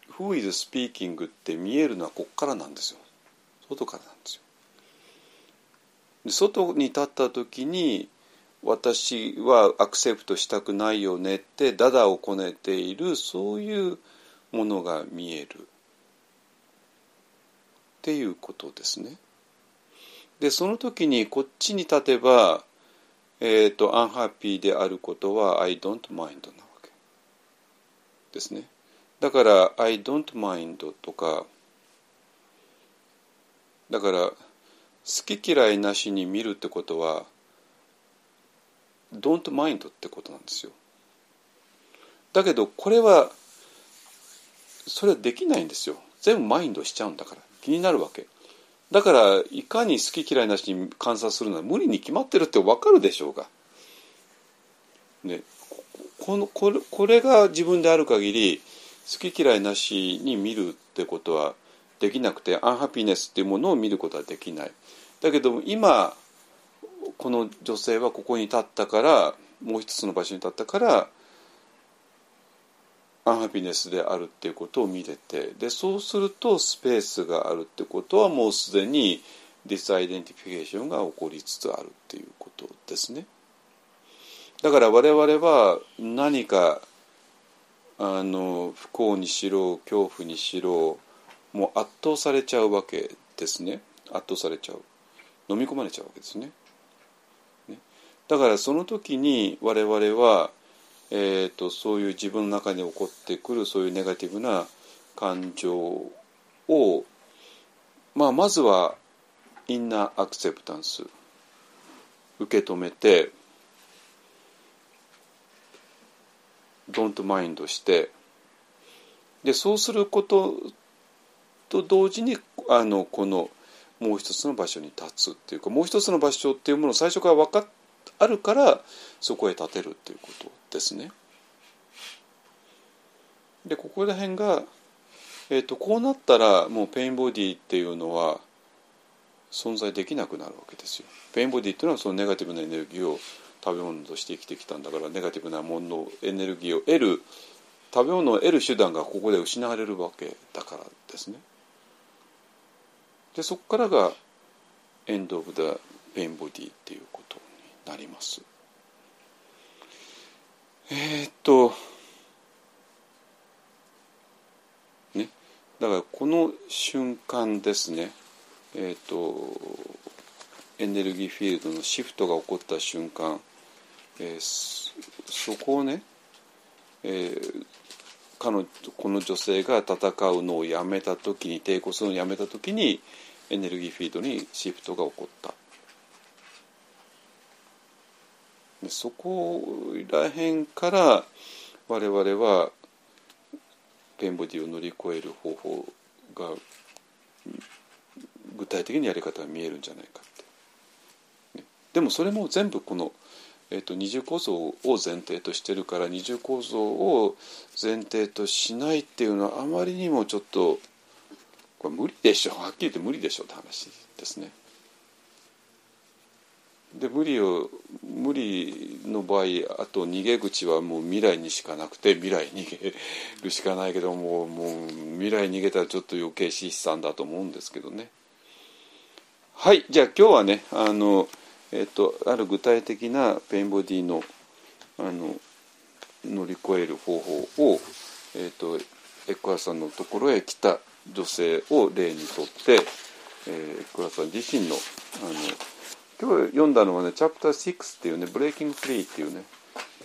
「Who is speaking」って見えるのはここからなんですよ外からなんですよ。で外に立った時に私はアクセプトしたくないよねってダダをこねているそういうものが見えるっていうことですね。でその時にこっちに立てば、えーと、アンハッピーであることは I don't mind なわけですね。だから I don't mind とかだから好き嫌いなしに見るってことは don't mind ってことなんですよ。だけどこれはそれはできないんですよ全部マインドしちゃうんだから気になるわけだからいかに好き嫌いなしに観察するのは無理に決まってるって分かるでしょうが、ね、このこれこれが自分である限り好き嫌いなしに見るってことはできなくて unhappinessっていうものを見ることはできない。だけど今この女性はここに立ったからもう一つの場所に立ったから unhappinessであるっていうことを見れてでそうするとスペースがあるってことはもうすでに disidentificationが起こりつつあるっていうことですね。だから我々は何かあの不幸にしろ恐怖にしろもう圧倒されちゃうわけですね圧倒されちゃう飲み込まれちゃうわけですね。ねだからその時に我々はえーと、そういう自分の中に起こってくるそういうネガティブな感情を、まあ、まずはインナーアクセプタンス受け止めてドントマインドしてでそうすることと同時にあのこのもう一つの場所に立つっていうかもう一つの場所っていうものを最初から分かあるからそこへ立てるっていうこと。ですね。でここら辺が、えーと、こうなったらもう pain bodyっていうのは存在できなくなるわけですよ。 pain bodyっていうのはそのネガティブなエネルギーを食べ物として生きてきたんだからネガティブなもののエネルギーを得る食べ物を得る手段がここで失われるわけだからですね。でそこからが end of the pain body っていうことになります。えー、っとねだからこの瞬間ですね。えー、っとエネルギーフィールドのシフトが起こった瞬間、えー、そこをね、えー、彼女この女性が戦うのをやめた時に抵抗するのをやめた時にエネルギーフィールドにシフトが起こった。でそこら辺から我々はペンボディを乗り越える方法が具体的にやり方が見えるんじゃないかって、ね、でもそれも全部この、えーと、二重構造を前提としてるから二重構造を前提としないっていうのはあまりにもちょっとこれ無理でしょ。はっきり言って無理でしょって話ですね。で無理を無理の場合あと逃げ口はもう未来にしかなくて未来逃げるしかないけどももう未来逃げたらちょっと余計資産だと思うんですけどね。はいじゃあ今日はねあの、えっと、ある具体的なペインボディのあの乗り越える方法を、えっと、エックハルトさんのところへ来た女性を例にとって、えー、エックハルトさん自身のあの今日読んだのはね「chapter 6」っていうね「ブレイキング・フリー」っていうね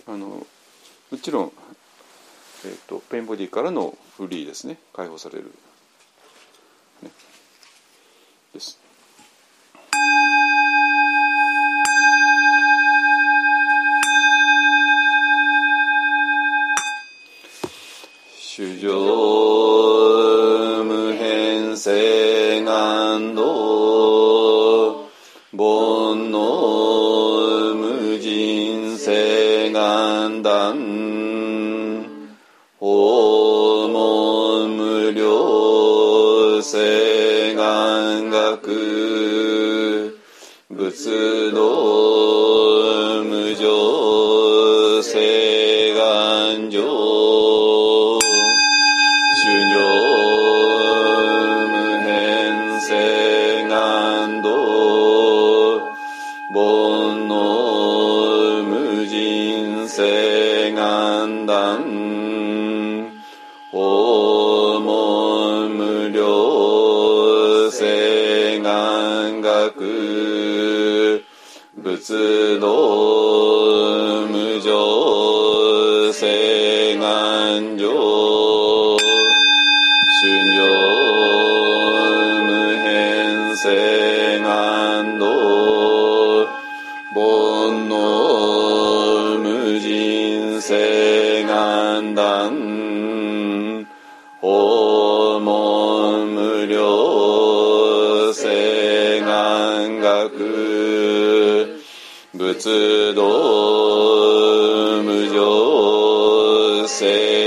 あのもちろん、えー、と pain bodyからのフリーですね解放される、ね、です。主上願断訪問無量性願学仏道仏道無常性